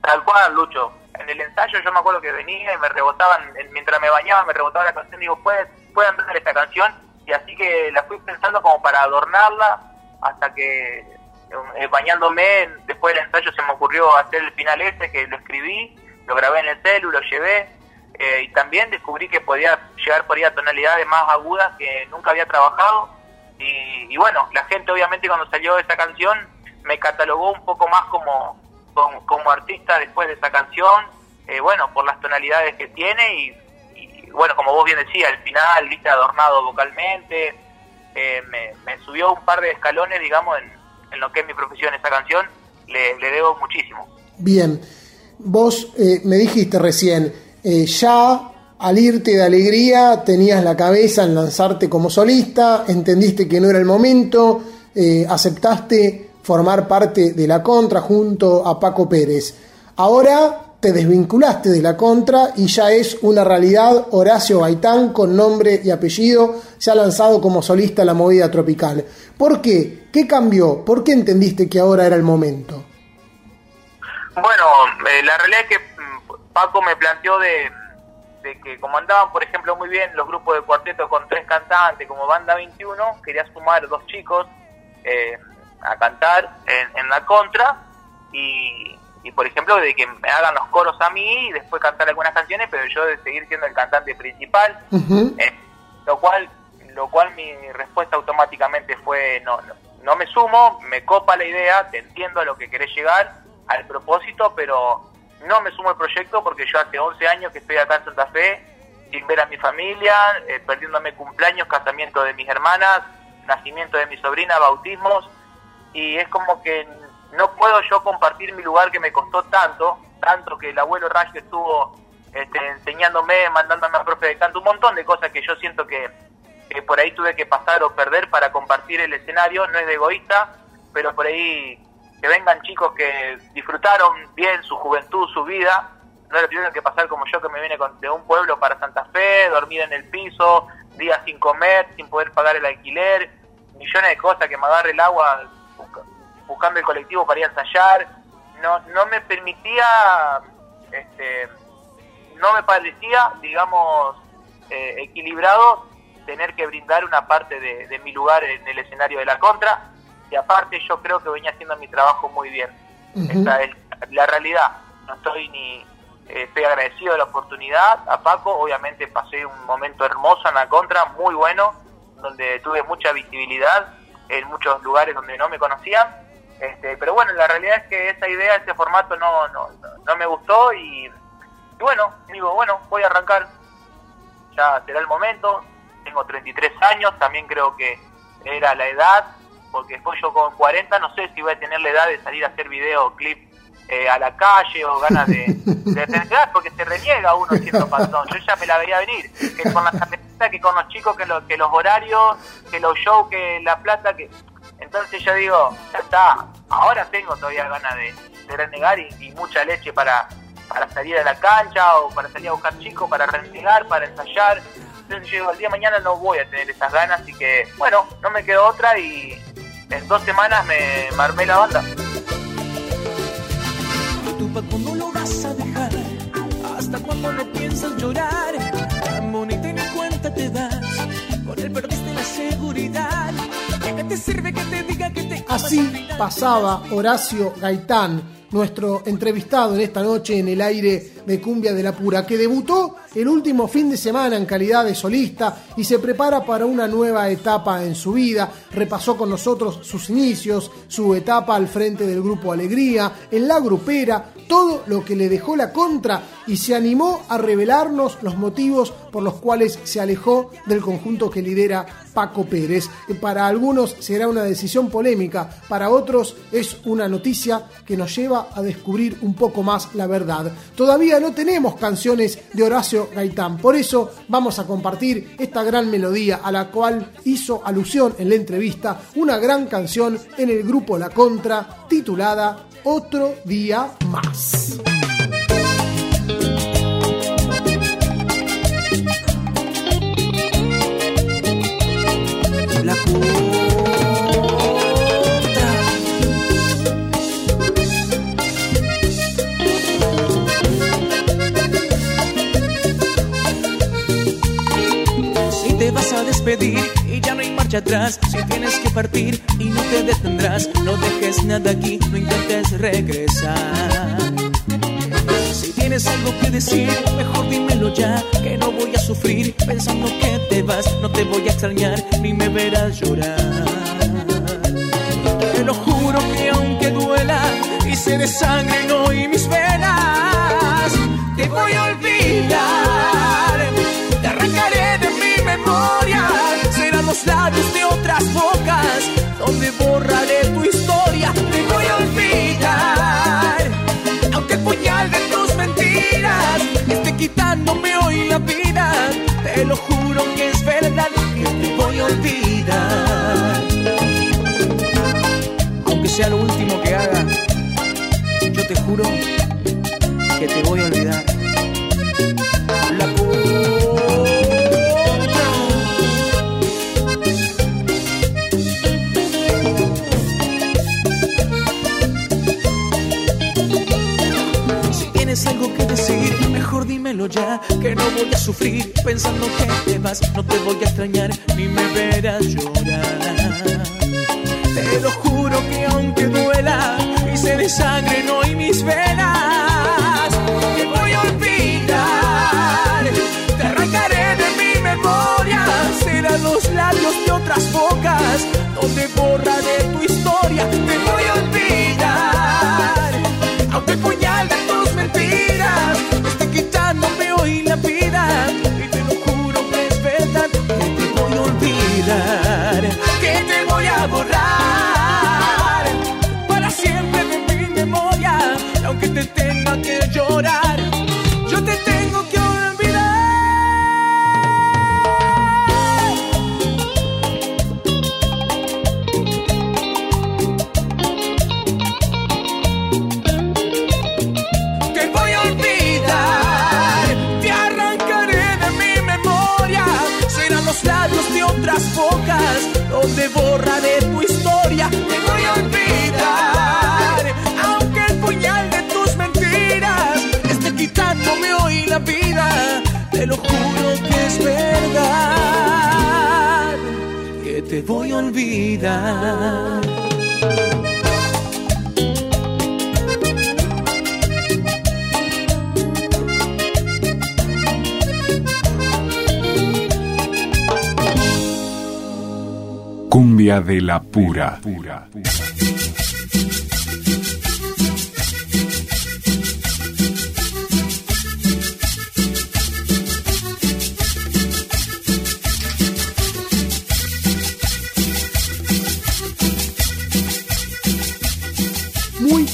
Tal cual, Lucho. En el ensayo yo me acuerdo que venía y me rebotaban, en- mientras me bañaba, me rebotaba la canción y digo, ¿pueden, pueden ver esta canción? Y así que la fui pensando como para adornarla hasta que eh, bañándome, después del ensayo se me ocurrió hacer el final ese, que lo escribí, lo grabé en el celu, lo llevé, eh, y también descubrí que podía llegar por ahí a tonalidades más agudas que nunca había trabajado. Y, y bueno, la gente obviamente cuando salió esa canción me catalogó un poco más como, como, artista después de esa canción, eh, bueno, por las tonalidades que tiene y, bueno, como vos bien decías, al final, viste, adornado vocalmente, eh, me, me subió un par de escalones, digamos, en, en lo que es mi profesión esa canción, le, le debo muchísimo. Bien, vos eh, me dijiste recién, eh, ya al irte de alegría tenías la cabeza en lanzarte como solista, entendiste que no era el momento, eh, aceptaste formar parte de la contra junto a Paco Pérez. Ahora te desvinculaste de la contra y ya es una realidad Horacio Gaitán con nombre y apellido, se ha lanzado como solista a la movida tropical. ¿Por qué? ¿Qué cambió? ¿Por qué entendiste que ahora era el momento? Bueno, eh, la realidad es que mm, Paco me planteó de, que como andaban, por ejemplo, muy bien los grupos de cuarteto con tres cantantes, como Banda 21, quería sumar dos chicos eh, a cantar en, en la contra y, y, por ejemplo, de que me hagan los coros a mí y después cantar algunas canciones, pero yo de seguir siendo el cantante principal, eh, lo cual lo cual mi respuesta automáticamente fue no, no, no me sumo, me copa la idea, te entiendo a lo que querés llegar, al propósito, pero no me sumo al proyecto porque yo hace 11 años que estoy acá en Santa Fe sin ver a mi familia, eh, perdiéndome cumpleaños, casamiento de mis hermanas, nacimiento de mi sobrina, bautismos, y es como que no puedo yo compartir mi lugar que me costó tanto, tanto que el abuelo Rayo estuvo este, enseñándome, mandándome a profe de canto, un montón de cosas que yo siento que, por ahí tuve que pasar o perder para compartir el escenario, no es de egoísta, pero por ahí que vengan chicos que disfrutaron bien su juventud, su vida, no lo tuvieron que pasar como yo que me vine de un pueblo para Santa Fe, dormir en el piso, días sin comer, sin poder pagar el alquiler, millones de cosas, que me agarre el agua buscando el colectivo para ir a ensayar, no, no me permitía, este, no me parecía, digamos, eh, equilibrado tener que brindar una parte de, de mi lugar en el escenario de la contra, y aparte yo creo que venía haciendo mi trabajo muy bien. Esa es la realidad. No estoy ni eh, estoy agradecido de la oportunidad a Paco. Obviamente pasé un momento hermoso en la contra, muy bueno, donde tuve mucha visibilidad en muchos lugares donde no me conocían. Este, pero bueno, la realidad es que esa idea, ese formato no, no, no- me gustó y, y bueno, digo, bueno, voy a arrancar. Ya será el momento. Tengo 33 años, también creo que era la edad, porque después yo con 40 no sé si voy a tener la edad de salir a hacer videoclip eh, a la calle o ganas de, de tener porque se reniega uno siendo panzón. Yo ya me la veía venir, que con la que con los chicos, que, lo- que los horarios, que los shows, que la plata, que... Entonces yo digo, ya está, ahora tengo todavía ganas de, renegar y, mucha leche para, para salir a la cancha o para salir a buscar chicos, para renegar, para ensayar. Entonces yo digo, el día de mañana no voy a tener esas ganas, así que bueno, no me quedó otra y en dos semanas me, me armé la banda. ¿Tú pa' cuándo lo vas a dejar? ¿Hasta cuándo no piensas llorar? Te das. Con él perdiste la seguridad. ¿De qué te sirve que te diga que te amas Así pasaba Horacio Gaitán nuestro entrevistado en esta noche en el aire de Cumbia de la Pura, que debutó el último fin de semana en calidad de solista y se prepara para una nueva etapa en su vida. Repasó con nosotros sus inicios, su etapa al frente del grupo Alegría, en la grupera, todo lo que le dejó la contra y se animó a revelarnos los motivos por los cuales se alejó del conjunto que lidera Paco Pérez. Para algunos será una decisión polémica, para otros es una noticia que nos lleva a descubrir un poco más la verdad. Todavía no tenemos canciones de Horacio Gaitán, por eso vamos a compartir esta gran melodía a la cual hizo alusión en la entrevista, una gran canción en el grupo La Contra titulada Otro Día Más. La Si te vas a despedir si tienes que partir y no te detendrás, no dejes nada aquí, no intentes regresar. Si tienes algo que decir, mejor dímelo ya, que no voy a sufrir pensando que te vas, no te voy a extrañar ni me verás llorar. Te lo juro que aunque duela y se desangren hoy mis venas, te voy a olvidar, donde borraré tu historia, te voy a olvidar, aunque el puñal de tus mentiras esté quitándome hoy la vida, te lo juro que es verdad que te voy a olvidar. Aunque sea lo último que haga, yo te juro que te voy a olvidar. Que no voy a sufrir pensando que te vas, no te voy a extrañar ni me verás llorar. Te lo juro que aunque duela y se desangren hoy mis venas, te voy a olvidar, te arrancaré de mi memoria, serán los labios de otras bocas donde borraré tu historia, te que te voy a olvidar. Cumbia de la pura.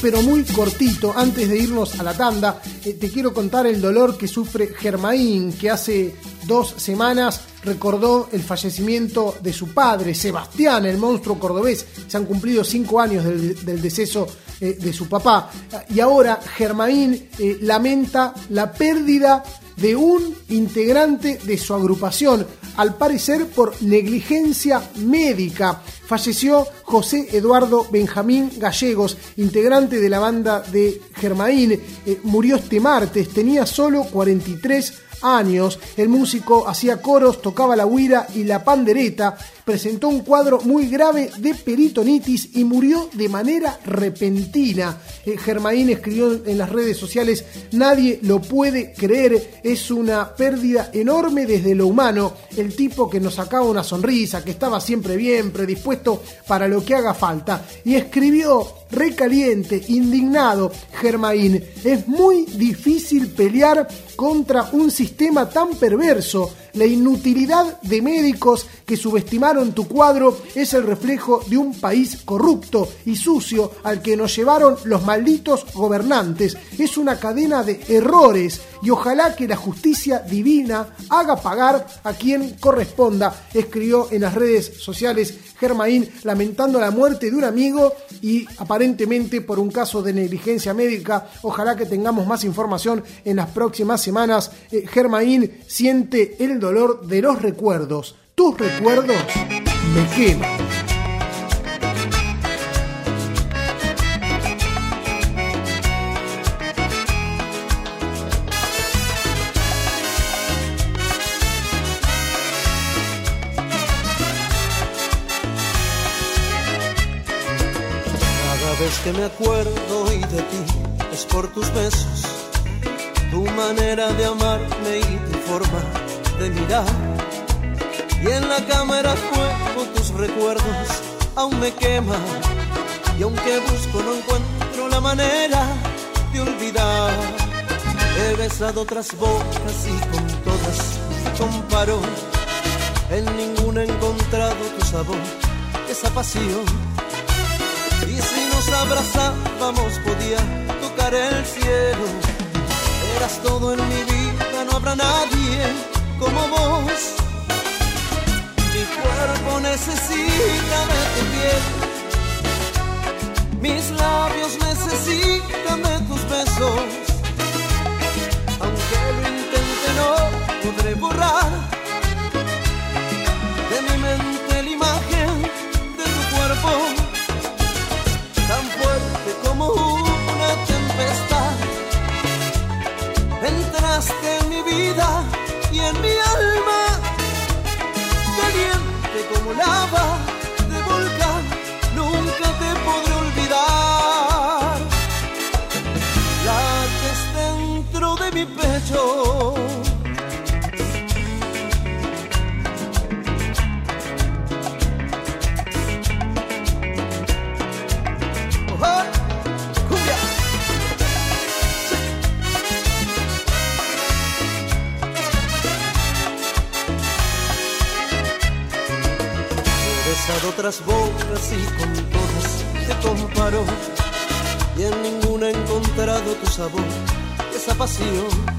Pero muy cortito, antes de irnos a la tanda, eh, te quiero contar el dolor que sufre Germaín, que hace dos semanas recordó el fallecimiento de su padre, Sebastián, el monstruo cordobés. Se han cumplido cinco años del, deceso eh, de su papá. Y ahora Germaín eh, lamenta la pérdida de un integrante de su agrupación, al parecer por negligencia médica. Falleció José Eduardo Benjamín Gallegos, integrante de la banda de Germaín. Eh, murió este martes, tenía solo 43 años. El músico hacía coros, tocaba la huira y la pandereta, presentó un cuadro muy grave de peritonitis y murió de manera repentina. Eh, Germain escribió en las redes sociales, nadie lo puede creer, es una pérdida enorme desde lo humano, el tipo que nos sacaba una sonrisa, que estaba siempre bien, predispuesto para lo que haga falta. Y escribió recaliente, indignado, Germain, es muy difícil pelear contra un sistema tan perverso. La inutilidad de médicos que subestimaron tu cuadro es el reflejo de un país corrupto y sucio al que nos llevaron los malditos gobernantes. Es una cadena de errores y ojalá que la justicia divina haga pagar a quien corresponda, escribió en las redes sociales Germain lamentando la muerte de un amigo y aparentemente por un caso de negligencia médica. Ojalá que tengamos más información en las próximas semanas. Eh, Germain siente el dolor de los recuerdos. Tus recuerdos me queman. Que me acuerdo hoy de ti es por tus besos, tu manera de amarme y tu forma de mirar. Y en la cámara fuego tus recuerdos aún me queman. Y aunque busco no encuentro la manera de olvidar. He besado otras bocas y con todas comparo. En ninguna he encontrado tu sabor, esa pasión. Y si nos abrazábamos podía tocar el cielo. Eras todo en mi vida, no habrá nadie como vos. Mi cuerpo necesita de tu piel. Mis labios necesitan de tus besos. Aunque lo intente no podré borrar de mi mente la imagen de tu cuerpo esperava esa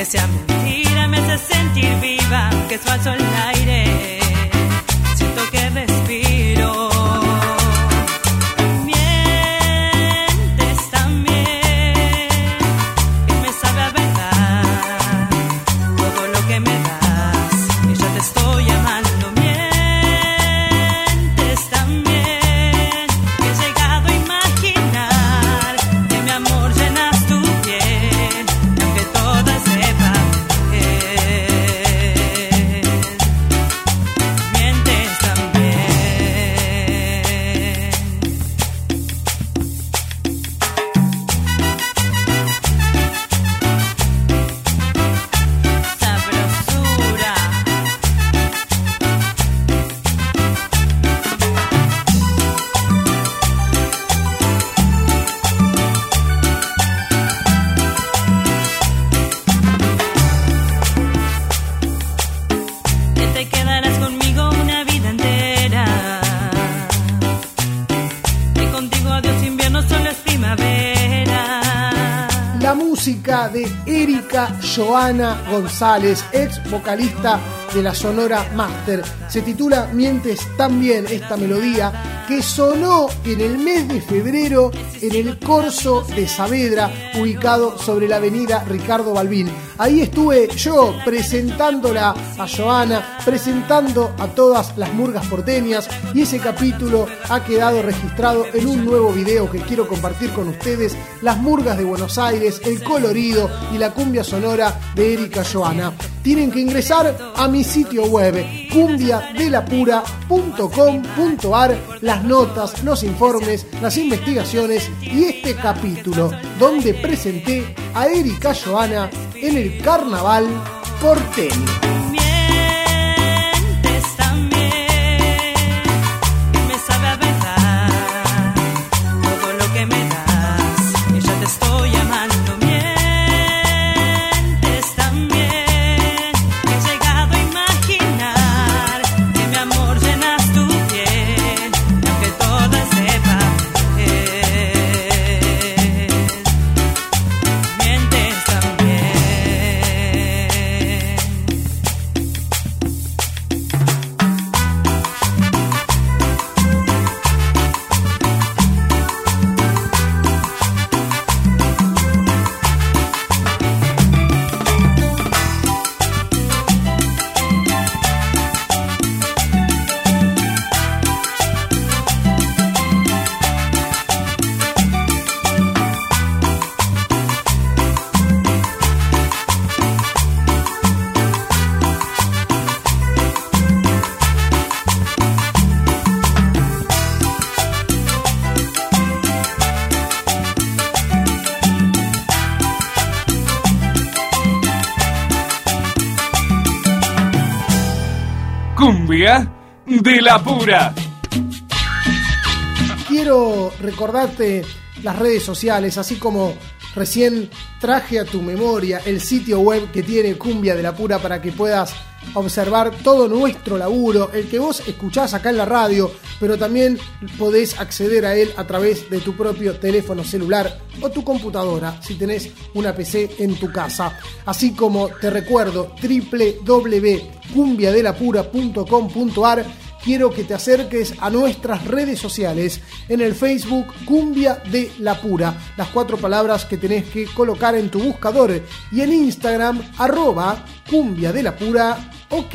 Aunque sea mentira, me hace sentir viva, que es falso el aire. Joana González, ex vocalista de la Sonora Master. Se titula Mientes también esta melodía que sonó en el mes de febrero en el Corso de Saavedra, ubicado sobre la avenida Ricardo Balbín. Ahí estuve yo presentándola a Joana, presentando a todas las murgas porteñas y ese capítulo ha quedado registrado en un nuevo video que quiero compartir con ustedes, las murgas de Buenos Aires, el colorido y la cumbia sonora de Erika Joana. Tienen que ingresar a mi sitio web cumbiadelapura.com.ar las notas, los informes, las investigaciones y este capítulo donde presenté a Erika Joana en el carnaval porteño. De la pura. Quiero recordarte las redes sociales, así como recién traje a tu memoria el sitio web que tiene Cumbia de la Pura para que puedas observar todo nuestro laburo, el que vos escuchás acá en la radio, pero también podés acceder a él a través de tu propio teléfono celular o tu computadora si tenés una PC en tu casa. Así como te recuerdo www.cumbiadelapura.com.ar quiero que te acerques a nuestras redes sociales. En el Facebook, Cumbia de la Pura, las cuatro palabras que tenés que colocar en tu buscador. Y en Instagram, arroba Cumbia de la Pura, ok.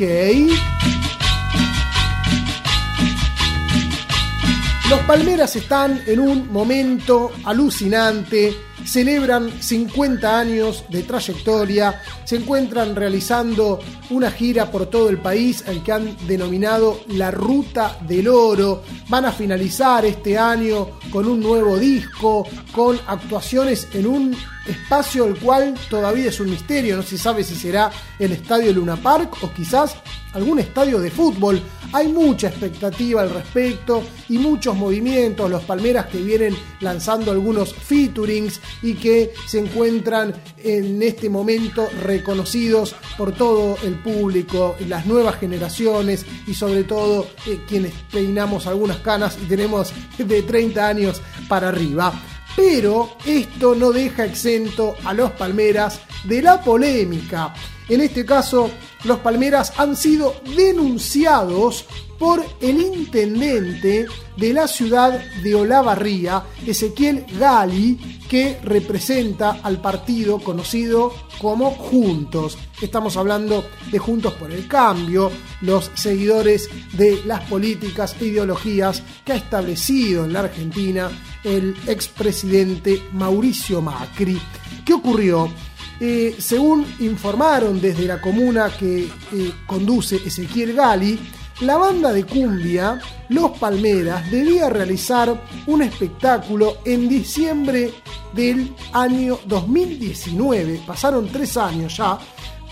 Los Palmeras están en un momento alucinante, celebran 50 años de trayectoria, se encuentran realizando una gira por todo el país, el que han denominado la Ruta del Oro. Van a finalizar este año con un nuevo disco, con actuaciones en un espacio el cual todavía es un misterio, no se sabe si será el estadio Luna Park o quizás algún estadio de fútbol. Hay mucha expectativa al respecto y muchos movimientos, los Palmeras que vienen lanzando algunos featurings y que se encuentran en este momento reconocidos por todo el público, las nuevas generaciones y sobre todo eh, quienes peinamos algunas canas y tenemos de 30 años para arriba. Pero esto no deja exento a los Palmeras de la polémica. En este caso, los Palmeras han sido denunciados por el intendente de la ciudad de Olavarría, Ezequiel Gali, que representa al partido conocido como Juntos. Estamos hablando de Juntos por el Cambio, los seguidores de las políticas e ideologías que ha establecido en la Argentina el expresidente Mauricio Macri. ¿Qué ocurrió? Eh, según informaron desde la comuna que eh, conduce Ezequiel Gali, la banda de cumbia Los Palmeras debía realizar un espectáculo en diciembre del año 2019. Pasaron tres años ya,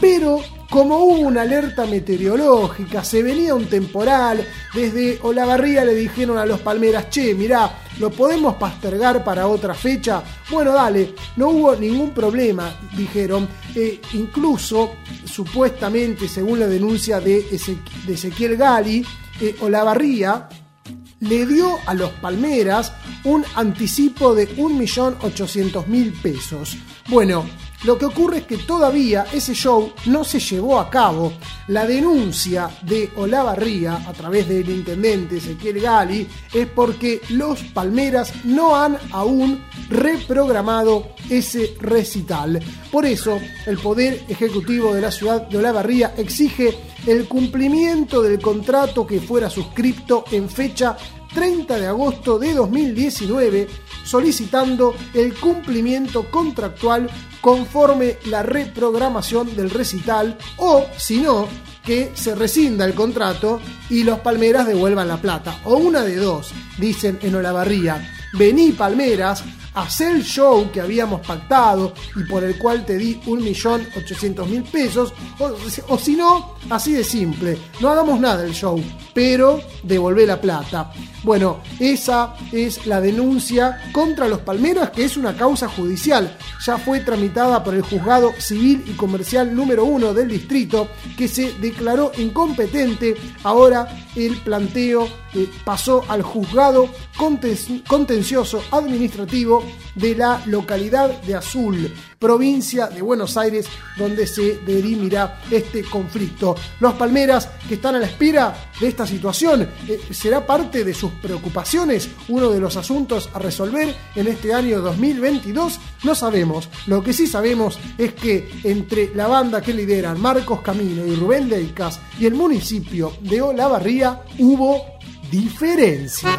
pero como hubo una alerta meteorológica, se venía un temporal, desde Olavarría le dijeron a los Palmeras, che, mirá, ¿lo podemos postergar para otra fecha? Bueno, dale, no hubo ningún problema, dijeron. Eh, incluso, supuestamente, según la denuncia de, Ezequiel Gali, eh, Olavarría le dio a los Palmeras un anticipo de 1.800.000 pesos. Bueno, lo que ocurre es que todavía ese show no se llevó a cabo. La denuncia de Olavarría a través del intendente Ezequiel Gali es porque los Palmeras no han aún reprogramado ese recital. Por eso, el Poder Ejecutivo de la ciudad de Olavarría exige el cumplimiento del contrato que fuera suscripto en fecha 30 de agosto de 2019, solicitando el cumplimiento contractual conforme la reprogramación del recital o, si no, que se rescinda el contrato y los Palmeras devuelvan la plata. O una de dos, dicen en Olavarría. Vení Palmeras, hacer el show que habíamos pactado y por el cual te di 1.800.000 pesos, o, o si no, así de simple, no hagamos nada del show, pero devolvé la plata. Bueno, esa es la denuncia contra los Palmeras, que es una causa judicial. Ya fue tramitada por el juzgado civil y comercial número uno del distrito, que se declaró incompetente. Ahora el planteo eh, pasó al juzgado contencioso administrativo de la localidad de Azul, provincia de Buenos Aires, donde se dirimirá este conflicto. Los Palmeras, que están a la espera de esta situación, eh, será parte de sus preocupaciones, uno de los asuntos a resolver en este año 2022, no sabemos. Lo que sí sabemos es que entre la banda que lideran Marcos Camino y Rubén Deicas y el municipio de Olavarría hubo diferencias.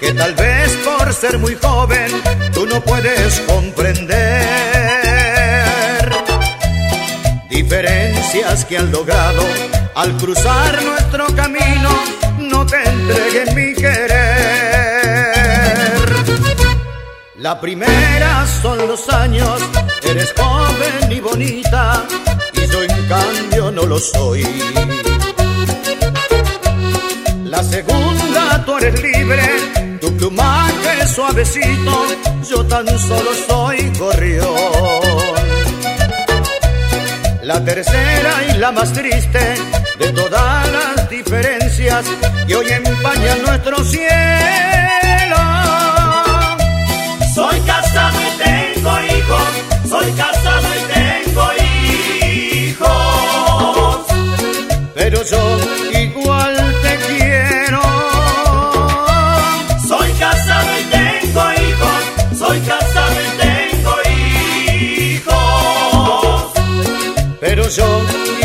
Que tal vez por ser muy joven tú no puedes comprender. Diferencias que han logrado al cruzar nuestro camino no te entreguen mi querer. La primera son los años, eres joven y bonita y yo en cambio no lo soy. La segunda tú eres libre, tu plumaje suavecito, yo tan solo soy gorrión. La tercera y la más triste de todas las diferencias que hoy empañan nuestro cielo. Soy casado y tengo hijos, soy casado y tengo hijos. Pero yo Pero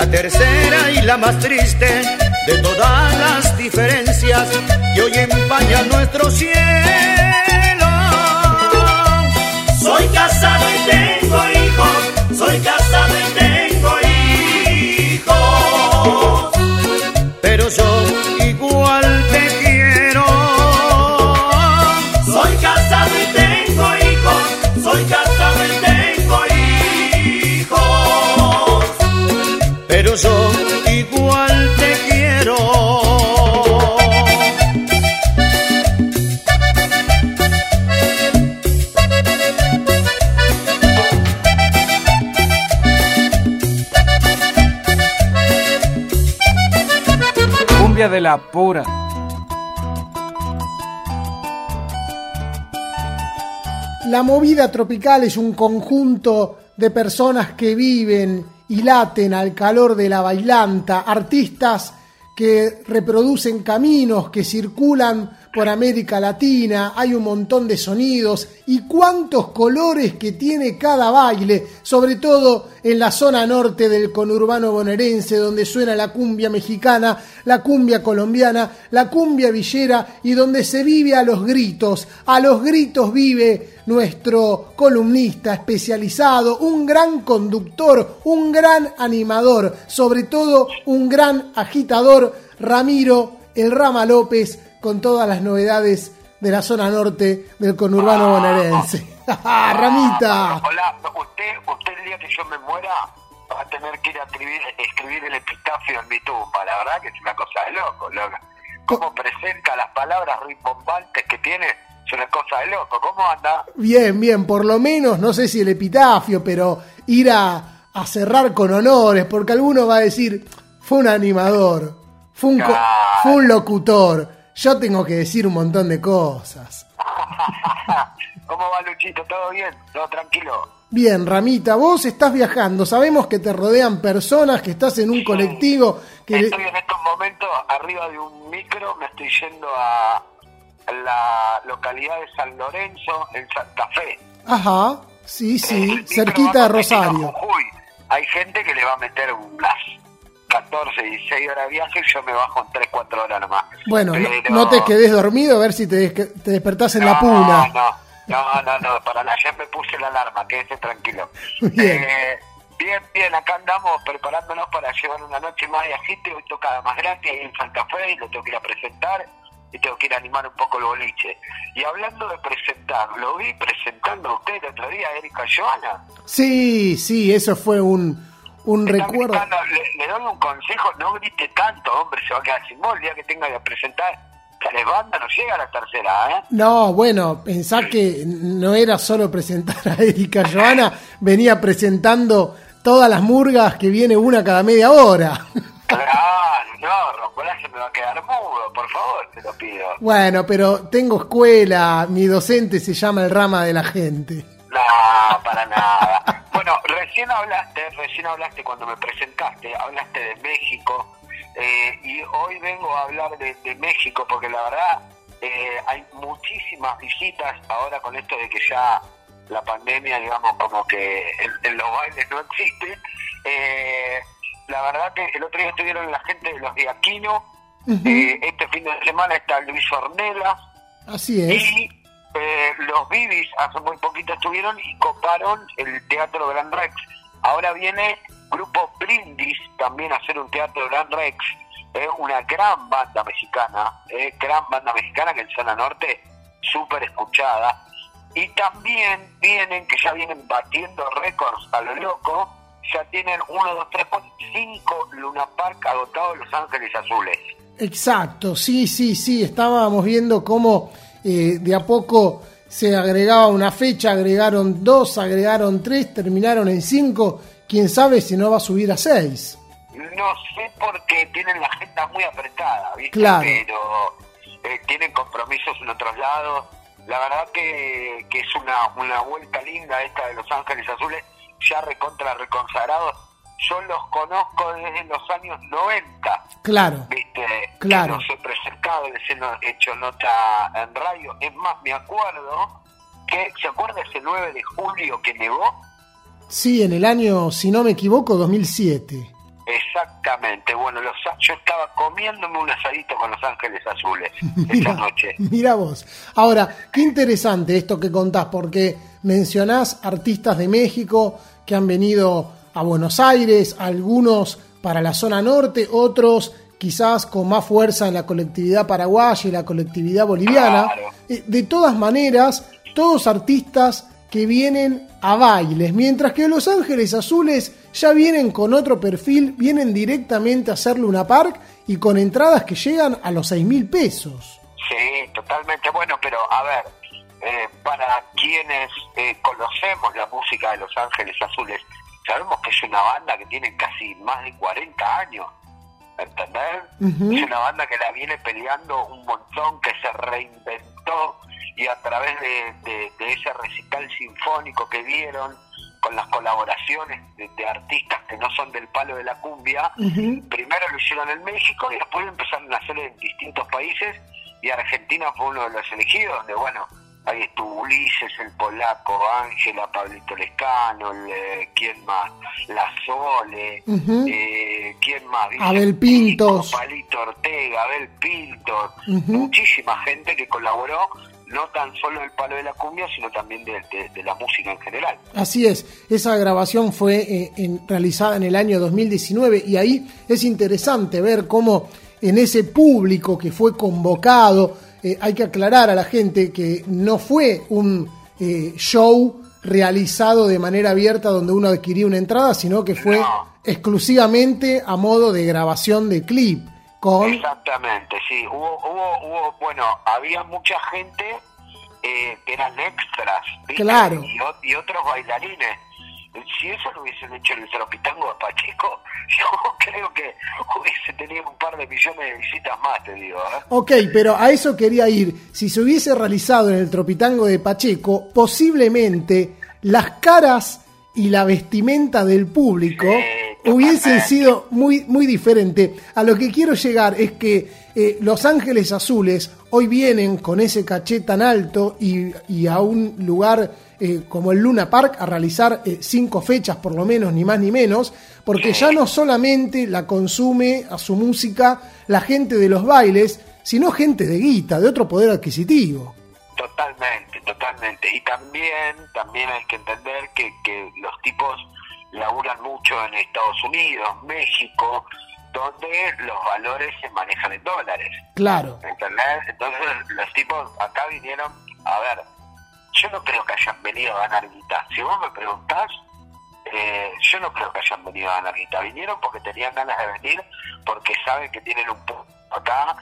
La tercera y la más triste de todas las diferencias que hoy empañan nuestro cielo. Soy casado y tengo hijos, soy casado y tengo hijos. pero yo la pura. La movida tropical es un conjunto de personas que viven y laten al calor de la bailanta, artistas que reproducen caminos, que circulan por América Latina, hay un montón de sonidos y cuántos colores que tiene cada baile, sobre todo en la zona norte del conurbano bonaerense, donde suena la cumbia mexicana, la cumbia colombiana, la cumbia villera y donde se vive a los gritos. A los gritos vive nuestro columnista especializado, un gran conductor, un gran animador, sobre todo un gran agitador, Ramiro El Rama López, con todas las novedades de la zona norte del conurbano bonaerense. Ramita. Hola, usted, usted el día que yo me muera va a tener que ir a escribir, escribir el epitafio en mi tumba. La verdad que es una cosa de loco. loco. Cómo presenta las palabras rimbombantes que tiene es una cosa de loco. ¿Cómo anda? Bien, bien, por lo menos, no sé si el epitafio, pero ir a, a cerrar con honores, porque alguno va a decir, fue un animador, fue un, co- fue un locutor, yo tengo que decir un montón de cosas. ¿Cómo va Luchito? ¿Todo bien? ¿Todo tranquilo? Bien, Ramita, vos estás viajando, sabemos que te rodean personas, que estás en un colectivo, que... Estoy en estos momentos arriba de un micro, me estoy yendo a la localidad de San Lorenzo, en Santa Fe. Ajá, sí, sí, cerquita de Rosario. Hay gente que le va a meter unas 14, 16 horas de viaje y yo me bajo en 3, 4 horas nomás. Bueno, no, Pero- no te quedes dormido, a ver si te, te despertás en la puna. No, no, no, no, para la ya me puse la alarma, quédese tranquilo. Bien. Eh, bien, bien, acá andamos preparándonos para llevar una noche más de agite, hoy toca la más ahí en Santa Fe y lo tengo que ir a presentar y tengo que ir a animar un poco el boliche. Y hablando de presentar, lo vi presentando a usted el otro día, Erika Joana. Sí, sí, eso fue un, un recuerdo. Gritando, le, le doy un consejo, no grite tanto, hombre, se va a quedar sin voz el día que tenga que presentar. Les banda no llega a la tercera, ¿eh? No, bueno, pensá que no era solo presentar a Erika Joana, venía presentando todas las murgas que viene una cada media hora. Claro, no, Rombolá se me va a quedar mudo, por favor, te lo pido. Bueno, pero tengo escuela, mi docente se llama el rama de la gente. No, para nada. Bueno, recién hablaste, recién hablaste cuando me presentaste, hablaste de México, eh, y hoy vengo a hablar de, de México porque la verdad eh, hay muchísimas visitas ahora con esto de que ya la pandemia, digamos, como que en, en los bailes no existe. Eh, la verdad que el otro día estuvieron la gente de los de Aquino, eh, este fin de semana está Luis Ornella, Así es. y eh, los Bibis hace muy poquito estuvieron y coparon el Teatro Gran Rex. Ahora viene Grupo Brindis también a hacer un Teatro Gran Rex. Es una gran banda mexicana, eh, gran banda mexicana que en zona norte súper escuchada. Y también vienen, que ya vienen batiendo récords a lo loco, ya tienen 1, 2, 3, 4, 5 Luna Park agotados Los Ángeles Azules. Exacto, sí, sí, sí, estábamos viendo cómo eh, de a poco se agregaba una fecha, agregaron dos, agregaron tres, terminaron en cinco, quién sabe si no va a subir a seis. No sé por qué tienen la agenda muy apretada, ¿viste? Claro. Pero eh, tienen compromisos en otros lados. La verdad que, que es una, una vuelta linda esta de Los Ángeles Azules, ya recontra reconsagrados. Yo los conozco desde los años 90, Claro, ¿viste? Claro. Los he presentado, les he hecho nota en radio. Es más, me acuerdo que, ¿se acuerda ese 9 de julio que nevó? sí, en el año, si no me equivoco, 2007. Exactamente, bueno, los, yo estaba comiéndome un asadito con Los Ángeles Azules esa noche. Mira vos. Ahora, qué interesante esto que contás, porque mencionás artistas de México que han venido a Buenos Aires, algunos para la zona norte, otros quizás con más fuerza en la colectividad paraguaya y la colectividad boliviana. Eh, De todas maneras, todos artistas que vienen a bailes, mientras que Los Ángeles Azules ya vienen con otro perfil, vienen directamente a hacer Luna Park y con entradas que llegan a los 6 mil pesos. Sí, totalmente bueno, pero a ver, eh, para quienes eh, conocemos la música de Los Ángeles Azules, sabemos que es una banda que tiene casi más de 40 años, ¿entendés? Es una banda que la viene peleando un montón, que se reinventó y a través de, de- de ese recital sinfónico que dieron con las colaboraciones de, de artistas que no son del palo de la cumbia, primero lo hicieron en México y después lo empezaron a hacer en distintos países y Argentina fue uno de los elegidos donde bueno ahí estuvo Ulises, el polaco, Ángela, Pablito Lescano, el, eh, ¿quién más? La Sole, eh, ¿quién más? Dice Abel Pintos. Palito Ortega, Abel Pintos, muchísima gente que colaboró, no tan solo del palo de la cumbia, sino también de, de- de la música en general. Así es, esa grabación fue eh, en- realizada en el año 2019 y ahí es interesante ver cómo en ese público que fue convocado, eh, hay que aclarar a la gente que no fue un eh, show realizado de manera abierta donde uno adquiría una entrada, sino que fue exclusivamente a modo de grabación de clip. Con, Exactamente, sí. Hubo, hubo, hubo, bueno, había mucha gente eh, que eran extras, ¿viste? Claro. Y otros bailarines. Si eso lo hubiesen hecho en el Tropitango de Pacheco, yo creo que hubiese tenido un par de millones de visitas más, te digo. ¿eh? Ok, pero a eso quería ir. Si se hubiese realizado en el Tropitango de Pacheco, posiblemente las caras y la vestimenta del público hubiesen sido muy, muy diferente. A lo que quiero llegar es que eh, Los Ángeles Azules hoy vienen con ese caché tan alto y, y a un lugar eh, como el Luna Park a realizar eh, cinco fechas por lo menos, ni más ni menos, porque ya no solamente la consume a su música la gente de los bailes, sino gente de guita, de otro poder adquisitivo. Totalmente, totalmente. Y también, también hay que entender que, que los tipos laburan mucho en Estados Unidos, México, donde los valores se manejan en dólares. Claro. ¿Entendés? Entonces los tipos acá vinieron, a ver, yo no creo que hayan venido a ganar guita. Si vos me preguntás, eh, yo no creo que hayan venido a ganar guita. Vinieron porque tenían ganas de venir, porque saben que tienen un punto acá,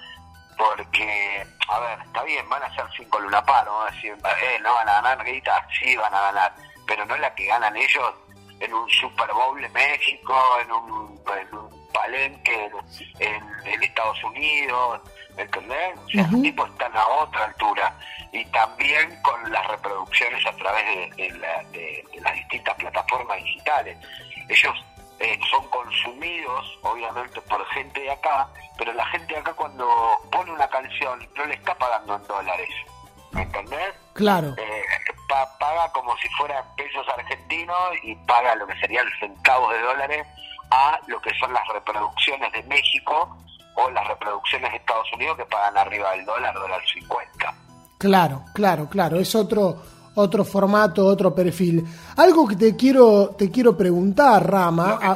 porque, a ver, está bien, van a ser cinco lunaparos, decir, eh, no van a ganar guita, sí van a ganar, pero no la que ganan ellos en un Super Bowl de México, en un, en un Palenque en, en Estados Unidos, ¿entendés? O sea, los tipos están a otra altura. Y también con las reproducciones a través de, de la- de- de las distintas plataformas digitales. Ellos eh, son consumidos, obviamente, por gente de acá, pero la gente de acá cuando pone una canción no le está pagando en dólares. ¿Me entendés? Claro. Eh, pa- paga como si fueran pesos argentinos y paga lo que serían centavos de dólares a lo que son las reproducciones de México o las reproducciones de Estados Unidos que pagan arriba del dólar, dólar 50. Claro, claro, claro. Es otro, otro formato, otro perfil. Algo que te quiero, te quiero preguntar, Rama. a,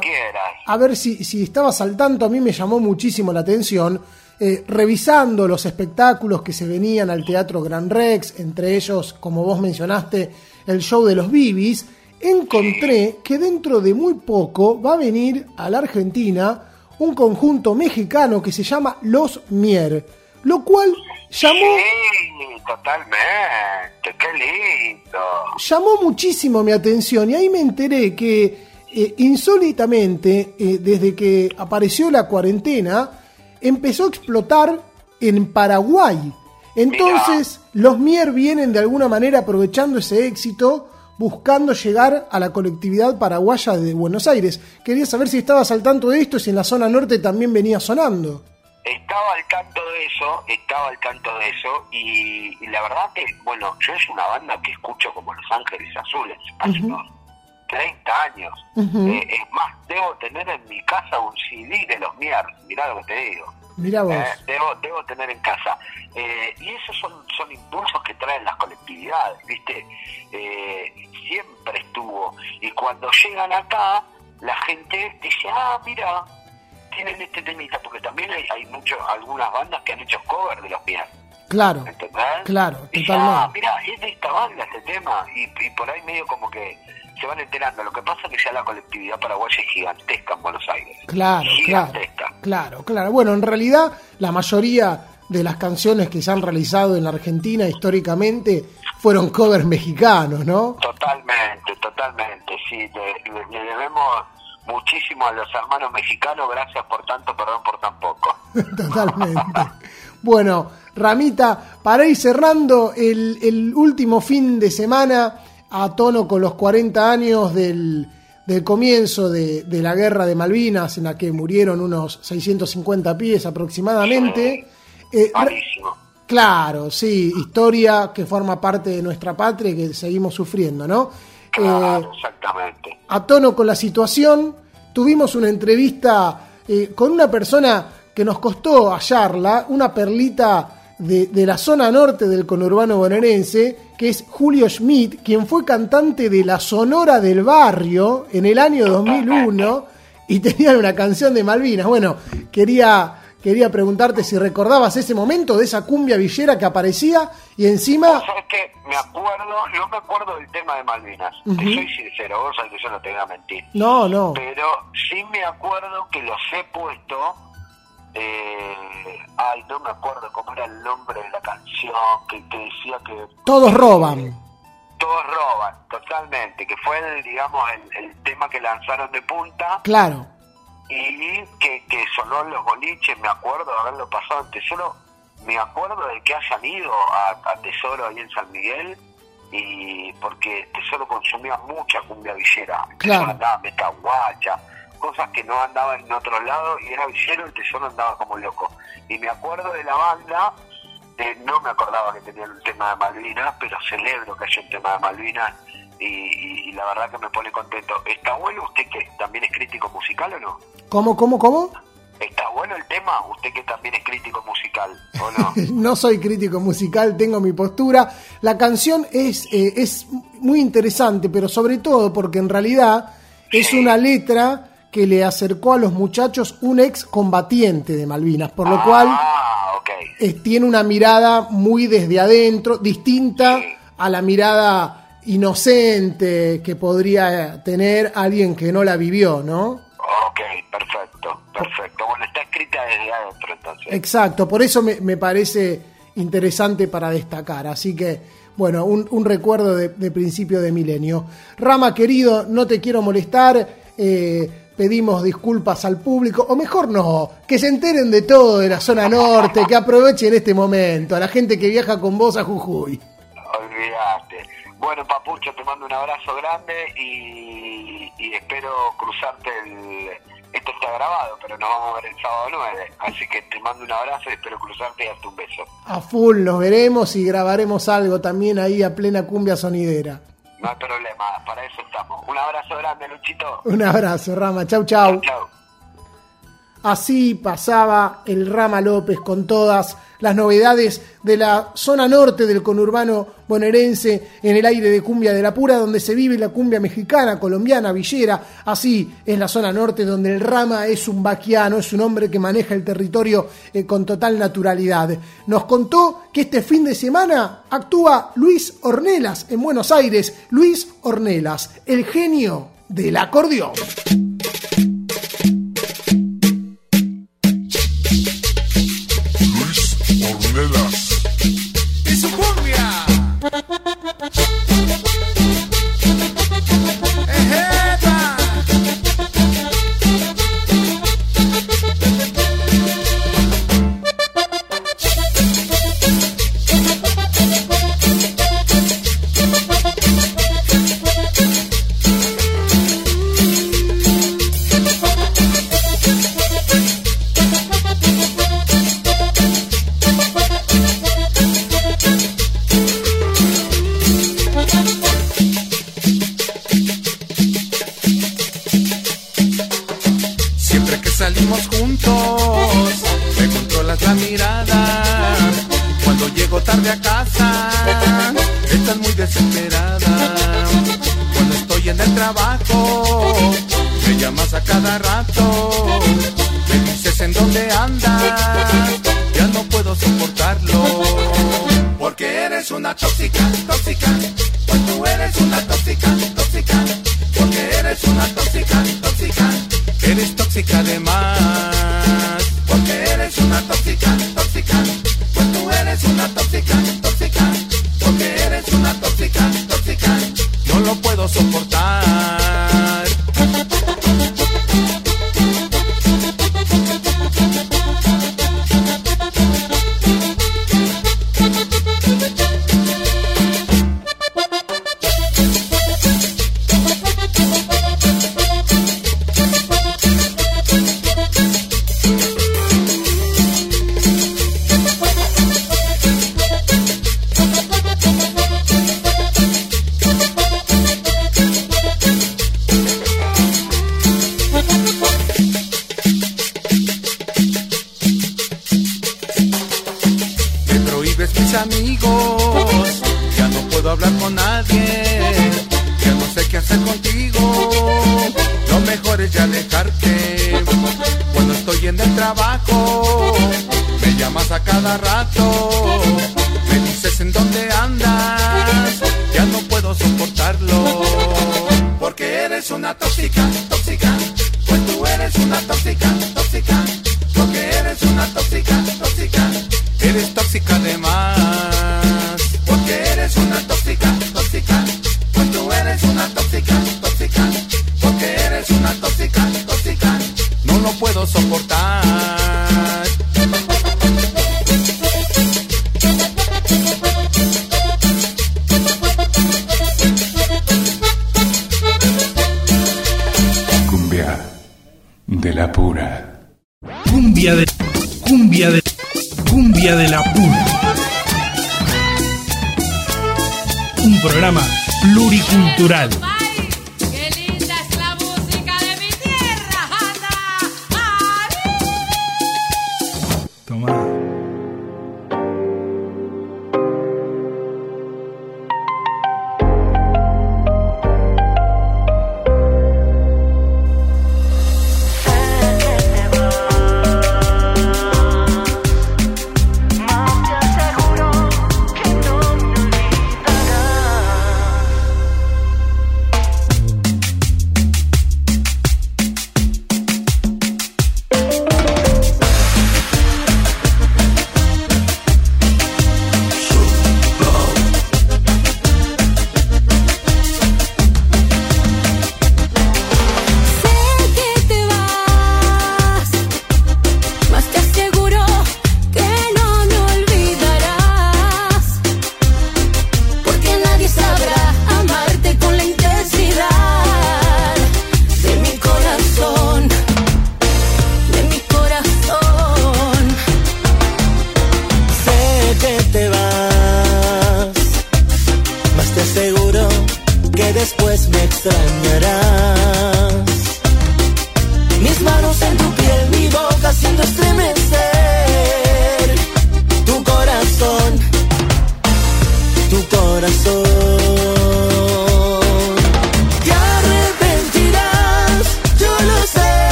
a ver si, si estabas al tanto, a mí me llamó muchísimo la atención. Eh, revisando los espectáculos que se venían al Teatro Gran Rex, entre ellos, como vos mencionaste, el show de los Bibis, encontré que dentro de muy poco va a venir a la Argentina un conjunto mexicano que se llama Los Mier, lo cual llamó, Sí, totalmente, qué lindo. llamó muchísimo mi atención y ahí me enteré que eh, insólitamente, eh, desde que apareció la cuarentena, empezó a explotar en Paraguay. Entonces, los Mier vienen de alguna manera aprovechando ese éxito, buscando llegar a la colectividad paraguaya de Buenos Aires. Quería saber si estabas al tanto de esto, si en la zona norte también venía sonando. Estaba al tanto de eso, estaba al tanto de eso, y, y la verdad que, bueno, yo es una banda que escucho como Los Ángeles Azules, hace unos 30 años. Eh, es más, debo tener en mi casa un CD de los Mier, mirá lo que te digo. Mirá vos. Eh, debo, debo tener en casa. Eh, y esos son, son impulsos que traen las colectividades, ¿viste? Eh, siempre estuvo. Y cuando llegan acá, la gente dice, ah, mira, tienen este temita, porque también hay, hay mucho, algunas bandas que han hecho cover de los pies. Claro, ¿Entendés? claro, ah, mira, es de esta banda este tema. Y, y por ahí medio como que se van enterando. Lo que pasa es que ya la colectividad paraguaya es gigantesca en Buenos Aires. Claro, claro. Gigantesca. Claro, claro. Bueno, en realidad la mayoría de las canciones que se han realizado en la Argentina históricamente fueron covers mexicanos, ¿no? Totalmente, totalmente, sí. Le, le- le debemos muchísimo a los hermanos mexicanos. Gracias por tanto, perdón por tan poco. Totalmente. Bueno, Ramita, para ir cerrando el, el último fin de semana a tono con los 40 años del, del comienzo de, de la guerra de Malvinas, en la que murieron unos 650 pies aproximadamente. Eh, Claro, sí, historia que forma parte de nuestra patria y que seguimos sufriendo, ¿no? Eh, Claro, exactamente. a tono con la situación, tuvimos una entrevista eh, con una persona que nos costó hallarla, una perlita de, de la zona norte del conurbano bonaerense, que es Julio Schmidt, quien fue cantante de la Sonora del Barrio en el año 2001 y tenían una canción de Malvinas. Bueno, quería, quería preguntarte si recordabas ese momento de esa cumbia villera que aparecía y encima... ¿Sabes qué? Me acuerdo, no me acuerdo del tema de Malvinas. Te soy sincero, vos sabés que yo no te voy a mentir. No, no. Pero sí me acuerdo que los he puesto. Eh, ay, no me acuerdo cómo era el nombre de la canción que, que decía que Todos roban. todos roban, totalmente. Que fue, el, digamos, el, el tema que lanzaron de punta Claro. y que, que sonó en los boliches. Me acuerdo de haberlo pasado en Tesoro. Me acuerdo de que hayan ido a, a Tesoro ahí en San Miguel. Y porque Tesoro consumía mucha cumbia villera. Claro. Tesoro andaba metaguacha, cosas que no andaban en otro lado y era villero y Tesoro andaba como loco. Y me acuerdo de la banda, eh, no me acordaba que tenían un tema de Malvinas, pero celebro que haya un tema de Malvinas y, y- y la verdad que me pone contento. ¿Está bueno usted que también es crítico musical o no? ¿Cómo, cómo, cómo? ¿Está bueno el tema? Usted que también es crítico musical, ¿o no? no soy crítico musical, tengo mi postura. La canción es, eh, es muy interesante, pero sobre todo porque en realidad es una letra que le acercó a los muchachos un ex combatiente de Malvinas, por lo cual eh, tiene una mirada muy desde adentro, distinta a la mirada inocente que podría tener alguien que no la vivió, ¿no? Ok, perfecto, perfecto. Bueno, está escrita desde adentro entonces. Exacto, por eso me, me parece interesante para destacar. Así que, bueno, un, un recuerdo de, de principio de milenio. Rama, querido, no te quiero molestar, eh, pedimos disculpas al público, o mejor no, que se enteren de todo de la zona norte, que aprovechen este momento, a la gente que viaja con vos a Jujuy. Olvídate. Bueno, Papucho, te mando un abrazo grande y, y espero cruzarte el... Esto está grabado, pero nos vamos a ver el sábado 9. Así que te mando un abrazo y espero cruzarte y darte un beso. A full nos veremos y grabaremos algo también ahí a plena cumbia sonidera. No hay problema, para eso estamos. Un abrazo grande, Luchito. Un abrazo, Rama. Chau, chau. Chau. Así pasaba el Rama López con todas las novedades de la zona norte del conurbano bonaerense en el aire de Cumbia de la Pura, donde se vive la cumbia mexicana, colombiana, villera. Así es la zona norte donde el Rama es un vaquiano, es un hombre que maneja el territorio eh, con total naturalidad. Nos contó que este fin de semana actúa Luis Ornelas en Buenos Aires. Luis Ornelas, el genio del acordeón.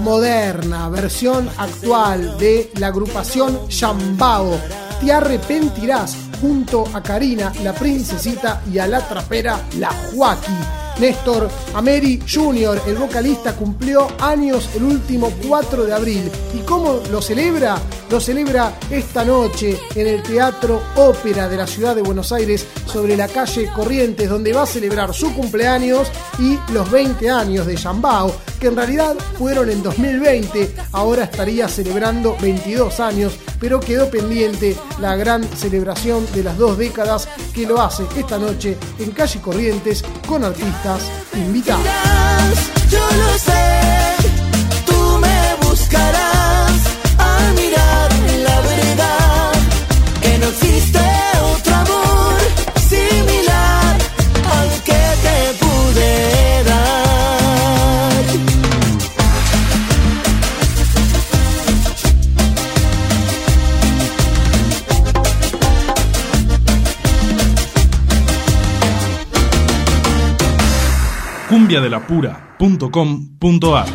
Moderna, versión actual de la agrupación Shambao. Te arrepentirás junto a Karina, la princesita, y a la trapera, la Joaquí. Néstor Ameri Jr., el vocalista, cumplió años el último 4 de abril. ¿Y cómo lo celebra? Lo celebra esta noche en el Teatro Ópera de la ciudad de Buenos Aires, sobre la calle Corrientes, donde va a celebrar su cumpleaños y los 20 años de Yambao, que en realidad fueron en 2020, ahora estaría celebrando 22 años, pero quedó pendiente la gran celebración de las dos décadas que lo hace esta noche en calle Corrientes con artistas invitados. cumbiadelapura.com.ar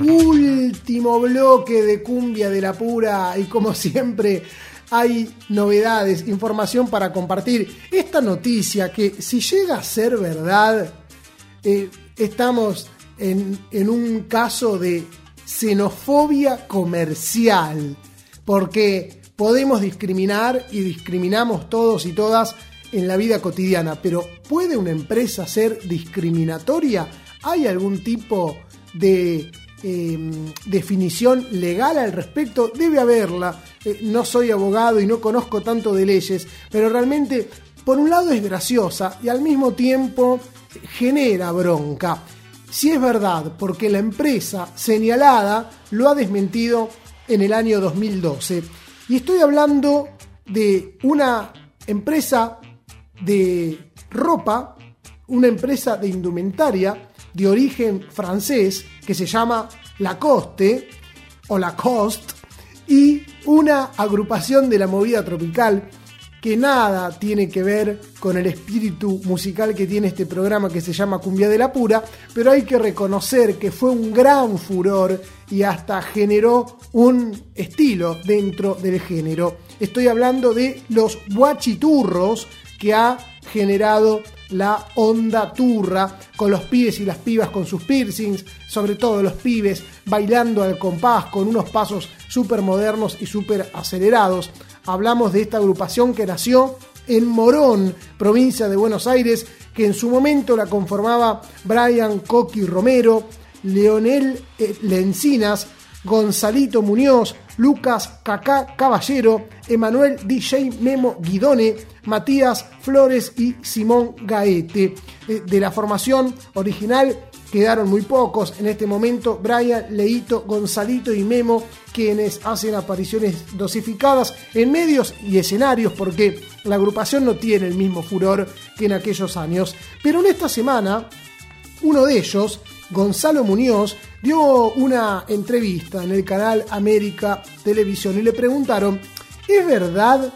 Último bloque de cumbia de la pura y como siempre hay novedades, información para compartir. Esta noticia que si llega a ser verdad, eh, estamos en, en un caso de xenofobia comercial, porque podemos discriminar y discriminamos todos y todas en la vida cotidiana, pero ¿puede una empresa ser discriminatoria? ¿Hay algún tipo de eh, definición legal al respecto? Debe haberla. Eh, no soy abogado y no conozco tanto de leyes, pero realmente, por un lado es graciosa y al mismo tiempo genera bronca. Si es verdad, porque la empresa señalada lo ha desmentido en el año 2012. Y estoy hablando de una empresa de ropa, una empresa de indumentaria de origen francés que se llama Lacoste o Lacoste y una agrupación de la movida tropical que nada tiene que ver con el espíritu musical que tiene este programa que se llama Cumbia de la Pura, pero hay que reconocer que fue un gran furor y hasta generó un estilo dentro del género. Estoy hablando de los guachiturros que ha generado la onda turra con los pibes y las pibas con sus piercings, sobre todo los pibes bailando al compás con unos pasos súper modernos y súper acelerados. Hablamos de esta agrupación que nació en Morón, provincia de Buenos Aires, que en su momento la conformaba Brian Coqui Romero, Leonel eh, Lencinas, Gonzalito Muñoz, Lucas Cacá Caballero, Emanuel DJ Memo Guidone, Matías Flores y Simón Gaete. Eh, De la formación original quedaron muy pocos. En este momento, Brian, Leito, Gonzalito y Memo, quienes hacen apariciones dosificadas en medios y escenarios, porque la agrupación no tiene el mismo furor que en aquellos años. Pero en esta semana, uno de ellos, Gonzalo Muñoz, dio una entrevista en el canal América Televisión y le preguntaron, ¿es verdad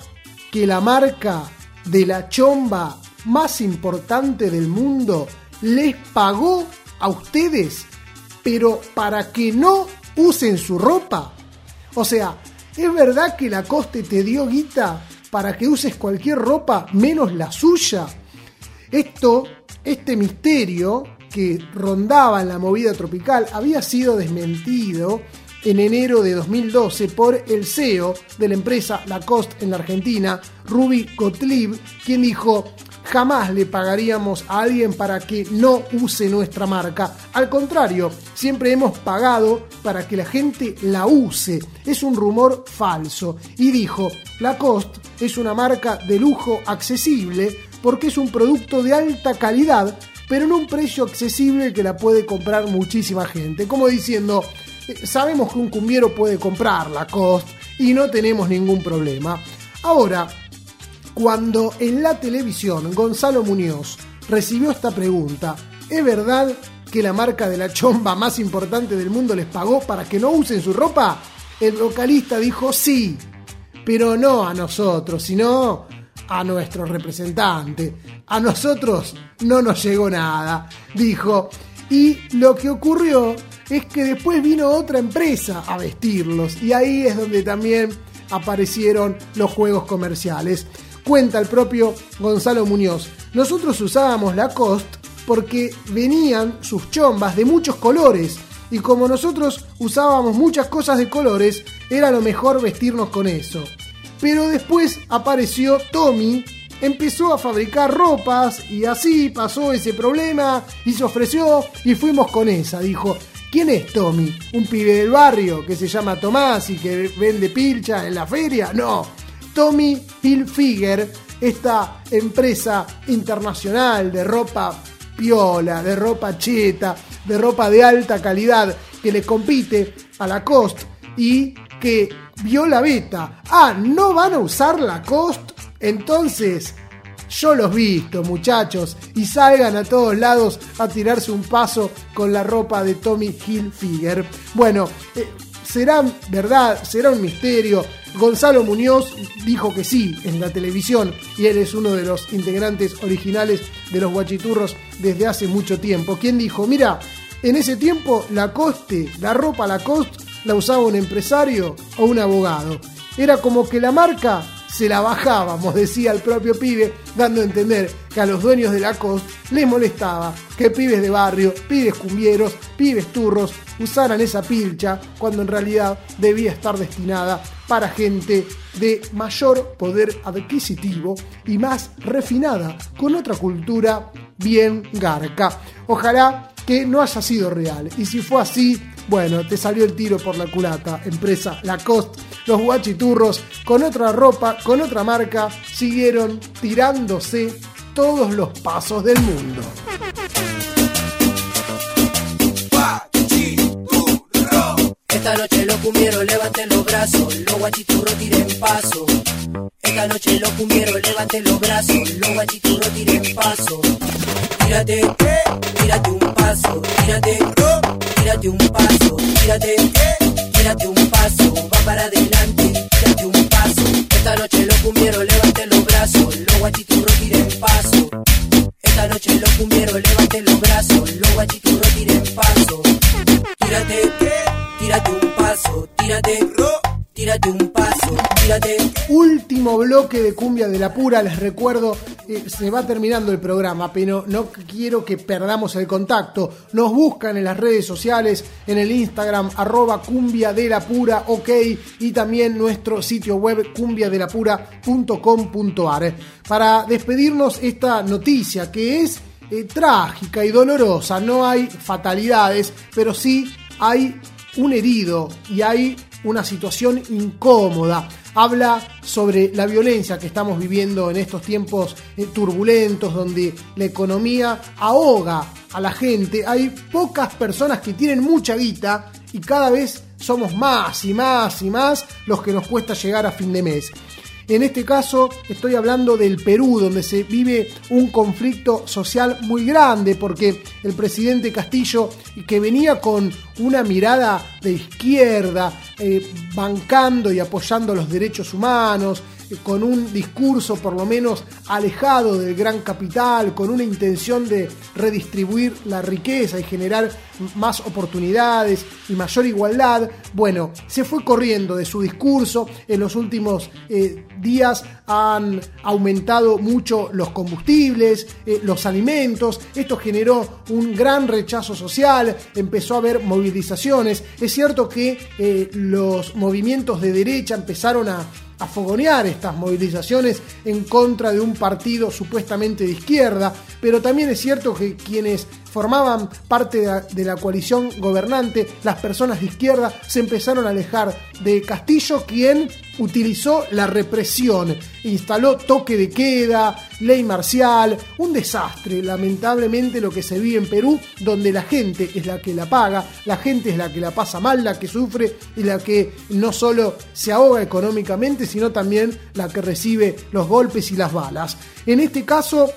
que la marca de la chomba más importante del mundo les pagó a ustedes, pero para que no usen su ropa? O sea, ¿Es verdad que Lacoste te dio guita para que uses cualquier ropa menos la suya? Esto, este misterio que rondaba en la movida tropical había sido desmentido en enero de 2012 por el CEO de la empresa Lacoste en la Argentina, Ruby Gottlieb, quien dijo, jamás le pagaríamos a alguien para que no use nuestra marca. Al contrario, siempre hemos pagado para que la gente la use. Es un rumor falso. Y dijo, Lacoste es una marca de lujo accesible porque es un producto de alta calidad, pero en un precio accesible que la puede comprar muchísima gente. Como diciendo, eh, sabemos que un cumbiero puede comprar Lacoste y no tenemos ningún problema. Ahora, cuando en la televisión Gonzalo Muñoz recibió esta pregunta, ¿es verdad que la marca de la chomba más importante del mundo les pagó para que no usen su ropa? El vocalista dijo sí, pero no a nosotros, sino a nuestro representante. A nosotros no nos llegó nada, dijo. Y lo que ocurrió es que después vino otra empresa a vestirlos y ahí es donde también aparecieron los juegos comerciales. Cuenta el propio Gonzalo Muñoz. Nosotros usábamos Lacoste porque venían sus chombas de muchos colores y como nosotros usábamos muchas cosas de colores, era lo mejor vestirnos con eso. Pero después apareció Tommy, empezó a fabricar ropas y así pasó ese problema y se ofreció y fuimos con esa, dijo. ¿Quién es Tommy? ¿Un pibe del barrio que se llama Tomás y que vende pilcha en la feria? No, Tommy Hilfiger, esta empresa internacional de ropa piola, de ropa cheta, de ropa de alta calidad que le compite a Lacoste y que vio la beta. Ah, ¿no van a usar Lacoste? Entonces, yo los visto, muchachos, y salgan a todos lados a tirarse un paso con la ropa de Tommy Hilfiger. Bueno, eh, será verdad, será un misterio. Gonzalo Muñoz dijo que sí en la televisión y él es uno de los integrantes originales de los guachiturros desde hace mucho tiempo. Quien dijo, mira, en ese tiempo la coste, la ropa Lacoste la usaba un empresario o un abogado. Era como que la marca se la bajábamos, decía el propio pibe, dando a entender que a los dueños de la costa les molestaba que pibes de barrio, pibes cumbieros, pibes turros usaran esa pilcha cuando en realidad debía estar destinada para gente de mayor poder adquisitivo y más refinada, con otra cultura bien garca. Ojalá que no haya sido real. Y si fue así, bueno, te salió el tiro por la culata, empresa Lacoste. Los guachiturros, con otra ropa, con otra marca, siguieron tirándose todos los pasos del mundo. Esta noche los cumbieros levanten los brazos, los guachiturros tiren paso. Esta noche los cumbieros levanten los brazos, los guachiturros tiren paso. Tírate, tírate un paso, tírate, tírate un paso, tírate, tírate un paso, va para adelante, tírate un paso. Esta noche los cumbieros levanten los brazos, los guachiturros tiren paso. Esta noche los cumbieros levanten los brazos, los guachiturros tiren paso. Tírate, tírate un paso, tírate, tírate un paso, tírate. Último bloque de Cumbia de la Pura, les recuerdo, eh, se va terminando el programa, pero no quiero que perdamos el contacto. Nos buscan en las redes sociales, en el Instagram, arroba cumbia de la pura, ok, y también nuestro sitio web cumbiadelapura.com.ar. Para despedirnos esta noticia que es eh, trágica y dolorosa, no hay fatalidades, pero sí hay un herido y hay una situación incómoda. Habla sobre la violencia que estamos viviendo en estos tiempos eh, turbulentos donde la economía ahoga a la gente. Hay pocas personas que tienen mucha guita y cada vez somos más y más y más los que nos cuesta llegar a fin de mes. En este caso estoy hablando del Perú, donde se vive un conflicto social muy grande, porque el presidente Castillo, que venía con una mirada de izquierda, eh, bancando y apoyando los derechos humanos, eh, con un discurso por lo menos alejado del gran capital, con una intención de redistribuir la riqueza y generar más oportunidades y mayor igualdad, bueno, se fue corriendo de su discurso. En los últimos eh, días han aumentado mucho los combustibles, los alimentos. Esto generó un gran rechazo social, empezó a haber movilizaciones. Es cierto que eh, los movimientos de derecha empezaron a fogonear estas movilizaciones en contra de un partido supuestamente de izquierda, pero también es cierto que quienes formaban parte de la, coalición gobernante, las personas de izquierda, se empezaron a alejar de Castillo, quien utilizó la represión, instaló toque de queda, ley marcial, un desastre, lamentablemente lo que se vive en Perú, donde la gente es la que la paga, la gente es la que la pasa mal, la que sufre y la que no solo se ahoga económicamente, sino también la que recibe los golpes y las balas. En este caso,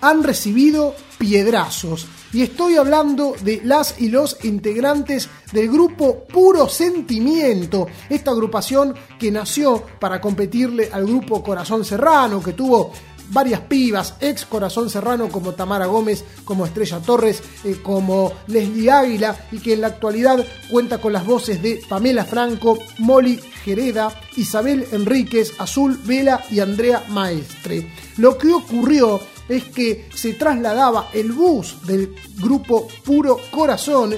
han recibido piedrazos. Y estoy hablando de las y los integrantes del grupo Puro Sentimiento, esta agrupación que nació para competirle al grupo Corazón Serrano, que tuvo varias pibas, ex Corazón Serrano como Tamara Gómez, como Estrella Torres, eh, como Leslie Águila y que en la actualidad cuenta con las voces de Pamela Franco, Molly Gereda, Isabel Enríquez, Azul Vela y Andrea Maestre. Lo que ocurrió es que se trasladaba el bus del grupo Puro Corazón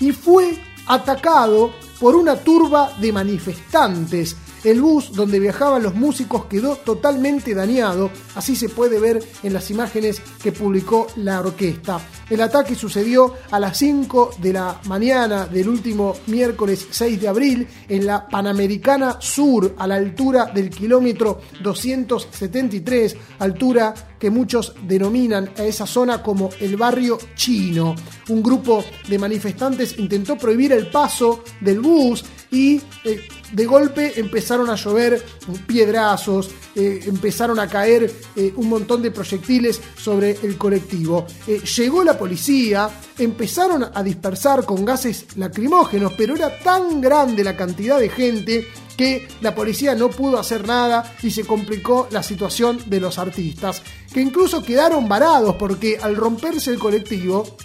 y fue atacado por una turba de manifestantes. El bus donde viajaban los músicos quedó totalmente dañado, así se puede ver en las imágenes que publicó la orquesta. El ataque sucedió a las 5 de la mañana del último miércoles 6 de abril en la Panamericana Sur, a la altura del kilómetro 273, altura que muchos denominan a esa zona como el barrio chino. Un grupo de manifestantes intentó prohibir el paso del bus y eh, de golpe empezaron a llover piedrazos, eh, empezaron a caer eh, un montón de proyectiles sobre el colectivo. Eh, llegó la policía, empezaron a dispersar con gases lacrimógenos, pero era tan grande la cantidad de gente que la policía no pudo hacer nada y se complicó la situación de los artistas, que incluso quedaron varados porque al romperse el colectivo,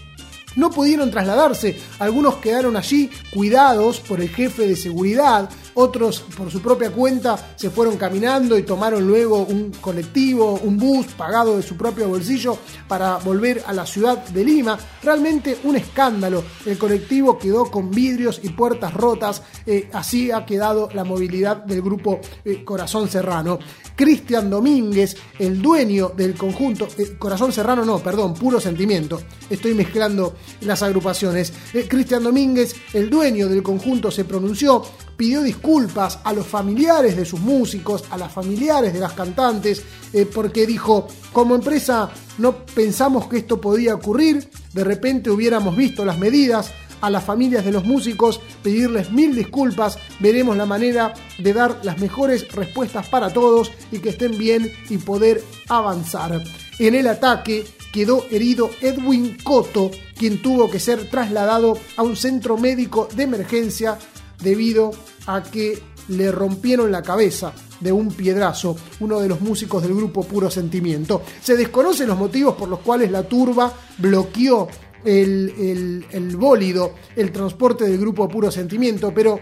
no pudieron trasladarse. Algunos quedaron allí cuidados por el jefe de seguridad, otros por su propia cuenta se fueron caminando y tomaron luego un colectivo, un bus pagado de su propio bolsillo para volver a la ciudad de Lima. Realmente un escándalo. El colectivo quedó con vidrios y puertas rotas. Eh, así ha quedado la movilidad del grupo eh, Corazón Serrano. Cristian Domínguez, el dueño del conjunto, eh, Corazón Serrano no, perdón, puro sentimiento. Estoy mezclando las agrupaciones. Cristian Domínguez, el dueño del conjunto, se pronunció, pidió disculpas a los familiares de sus músicos, a las familiares de las cantantes, eh, porque dijo, como empresa no pensamos que esto podía ocurrir, de repente hubiéramos visto las medidas, a las familias de los músicos, pedirles mil disculpas, veremos la manera de dar las mejores respuestas para todos y que estén bien y poder avanzar. En el ataque quedó herido Edwin Coto, quien tuvo que ser trasladado a un centro médico de emergencia debido a que le rompieron la cabeza de un piedrazo, uno de los músicos del grupo Puro Sentimiento. Se desconocen los motivos por los cuales la turba bloqueó el, el, el bólido, el transporte del grupo Puro Sentimiento, pero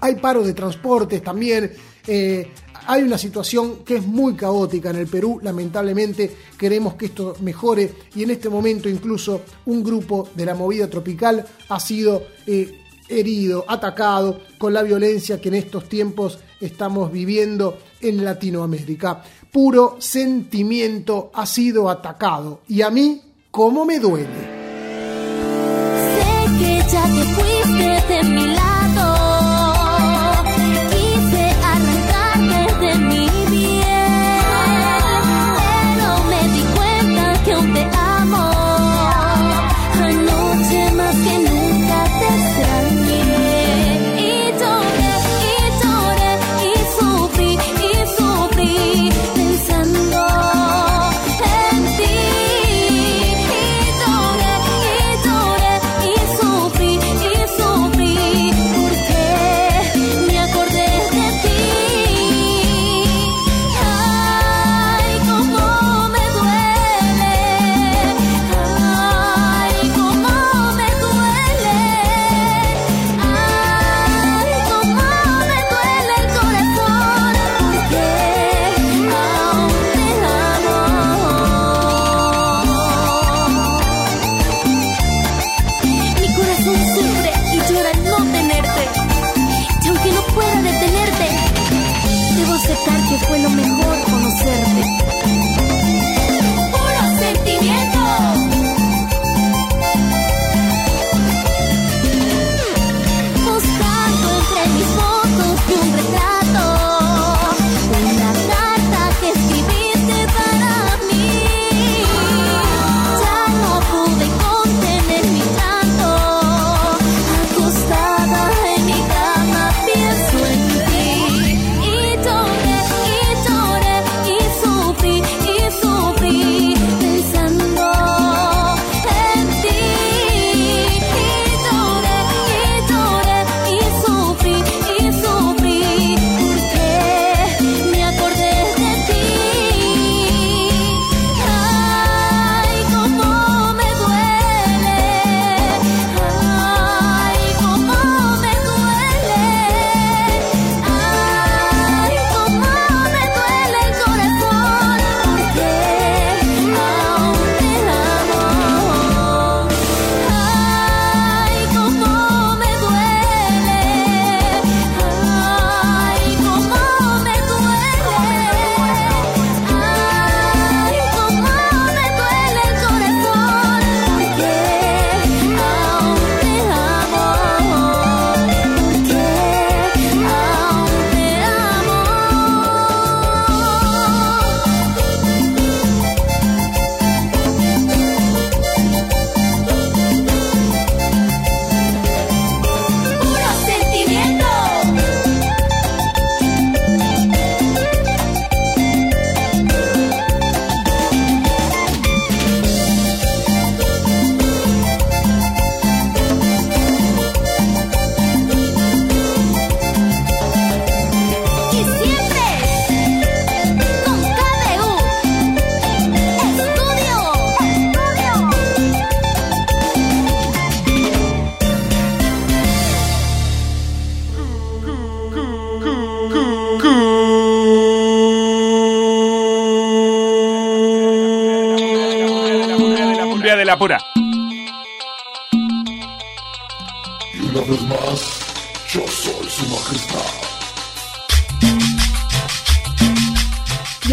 hay paro de transportes también. eh, hay una situación que es muy caótica en el Perú, lamentablemente queremos que esto mejore y en este momento incluso un grupo de la movida tropical ha sido eh, herido, atacado con la violencia que en estos tiempos estamos viviendo en Latinoamérica. Puro sentimiento ha sido atacado y a mí, ¿cómo me duele? Sé que ya te fuiste.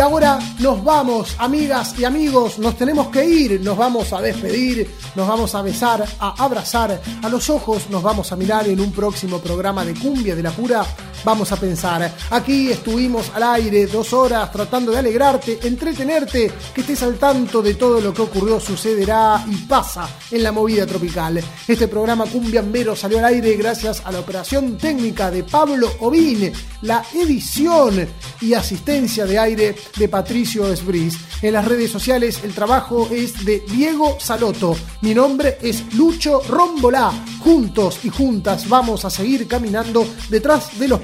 Y ahora nos vamos, amigas y amigos, nos tenemos que ir, nos vamos a despedir, nos vamos a besar, a abrazar, a los ojos nos vamos a mirar en un próximo programa de Cumbia de la Pura. Vamos a pensar, aquí estuvimos al aire dos horas tratando de alegrarte, entretenerte, que estés al tanto de todo lo que ocurrió, sucederá y pasa en la movida tropical. Este programa Cumbiambero salió al aire gracias a la operación técnica de Pablo Ovín, la edición y asistencia de aire de Patricio Esbris. En las redes sociales el trabajo es de Diego Saloto. Mi nombre es Lucho Rombolá. Juntos y juntas vamos a seguir caminando detrás de los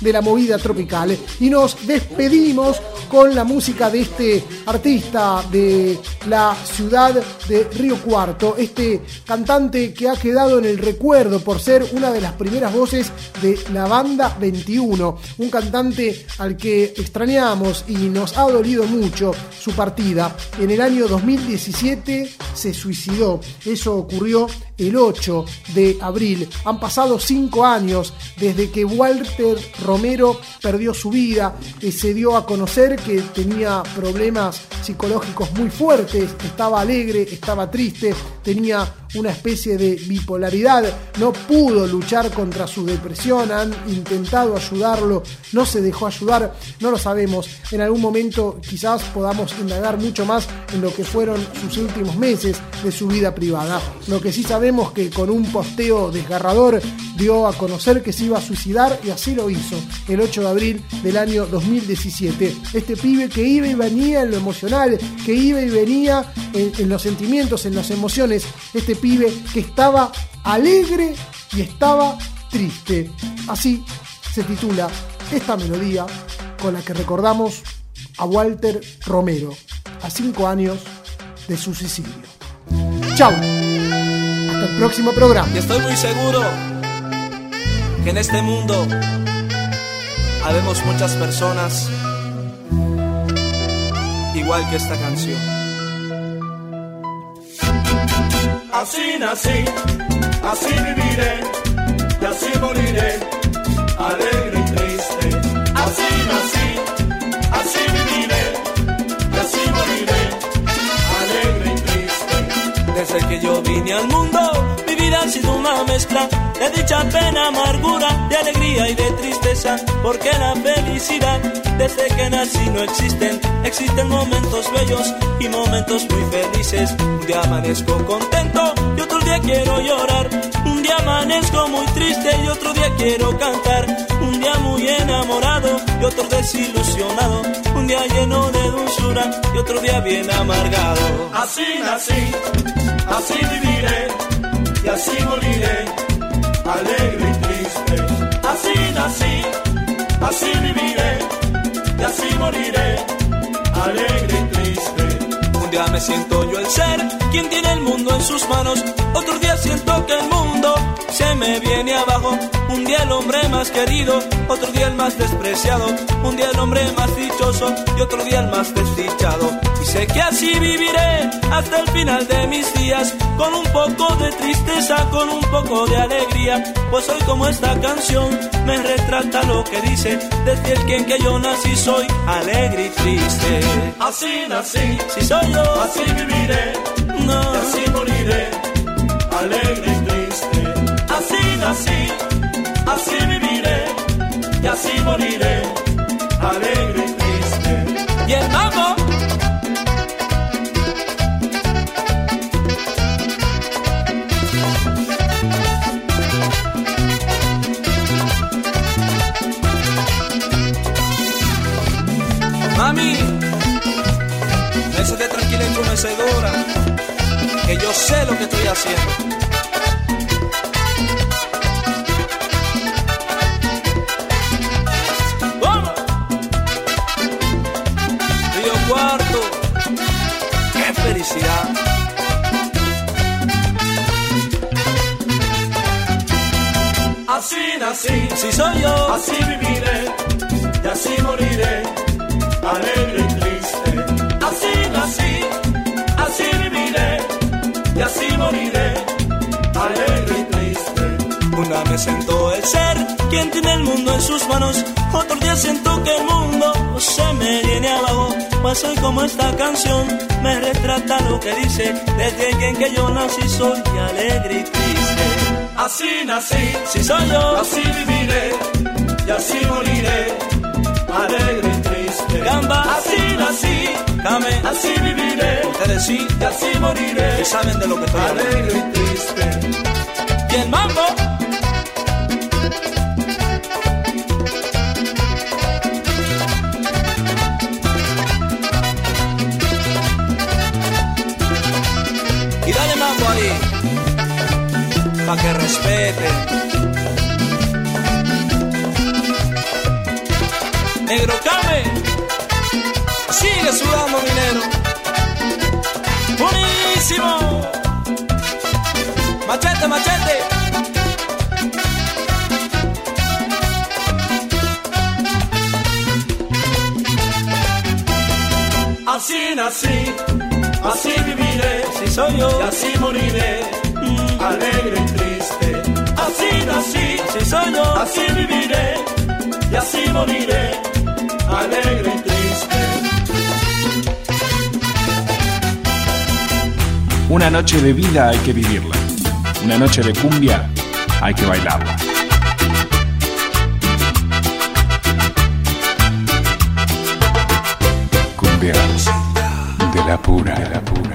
de la movida tropical. Y nos despedimos con la música de este artista de la ciudad de Río Cuarto, este cantante que ha quedado en el recuerdo por ser una de las primeras voces de la banda 21, un cantante al que extrañamos y nos ha dolido mucho su partida. En el año 2017 se suicidó, eso ocurrió el 8 de abril. Han pasado cinco años desde que Walter Romero perdió su vida y se dio a conocer que tenía problemas psicológicos muy fuertes, estaba alegre, estaba triste, tenía una especie de bipolaridad, no pudo luchar contra su depresión, han intentado ayudarlo, no se dejó ayudar, no lo sabemos, en algún momento quizás podamos indagar mucho más en lo que fueron sus últimos meses de su vida privada. Lo que sí sabemos que con un posteo desgarrador dio a conocer que se iba a suicidar y así lo hizo el 8 de abril del año 2017. Este pibe que iba y venía en lo emocional, que iba y venía en, en los sentimientos, en las emociones, este pibe que estaba alegre y estaba triste. Así se titula esta melodía con la que recordamos a Walter Romero a cinco años de su suicidio. Chao. Hasta el próximo programa. Y estoy muy seguro que en este mundo habemos muchas personas igual que esta canción. Así nací, así viviré y así moriré, ha sido una mezcla de dicha, pena, amargura, de alegría y de tristeza. Porque la felicidad, desde que nací, no existen. Existen momentos bellos y momentos muy felices. Un día amanezco contento y otro día quiero llorar. Un día amanezco muy triste y otro día quiero cantar. Un día muy enamorado y otro desilusionado. Un día lleno de dulzura y otro día bien amargado. Así nací, así viviré y así moriré, alegre y triste. Así nací, así viviré y así moriré, alegre y triste. Un día me siento yo el ser, quien tiene el mundo en sus manos. Otro día siento que el mundo se me viene abajo. Un día el hombre más querido, otro día el más despreciado. Un día el hombre más dichoso y otro día el más desdichado. Y sé que así viviré hasta el final de mis días, con un poco de tristeza, con un poco de alegría. Pues hoy como esta canción me retrata lo que dice, desde el quien que yo nací soy alegre y triste. Así nací, Si soy yo, así viviré no. y así moriré, alegre y triste. Así nací, así viviré y así moriré, alegre sé lo que estoy haciendo. ¡Vamos! Río Cuarto, qué felicidad. Así nací, Si soy yo, así viviré y así moriré, alegre y triste. Ahora me siento el ser quien tiene el mundo en sus manos. Otro día siento que el mundo se me viene abajo. Pues soy como esta canción me retrata lo que dice. Desde el que yo nací soy alegre y triste. Así nací, si soy yo, así viviré y así moriré. Alegre y triste. Gamba, así nací, Came, así viviré ustedes sí, y así moriré. que saben de lo que estoy. Alegre y triste. Y el mambo. Dale mambo ahí, pa' que respete. Negro Came, sigue sudando minero. Buenísimo. Machete, machete. Así nací, así viviré, Si soy yo, y así moriré. Alegre y triste. Así nací, si soy yo. así viviré y así moriré. Alegre y triste. Una noche de vida hay que vivirla. Una noche de cumbia hay que bailarla. Pura, de la pura.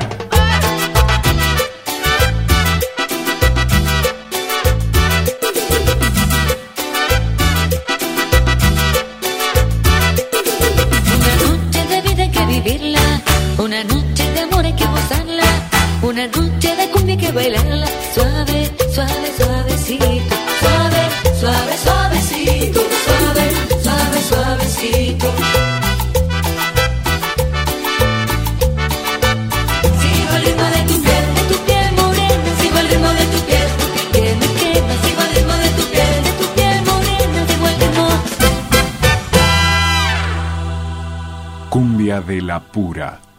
Pura.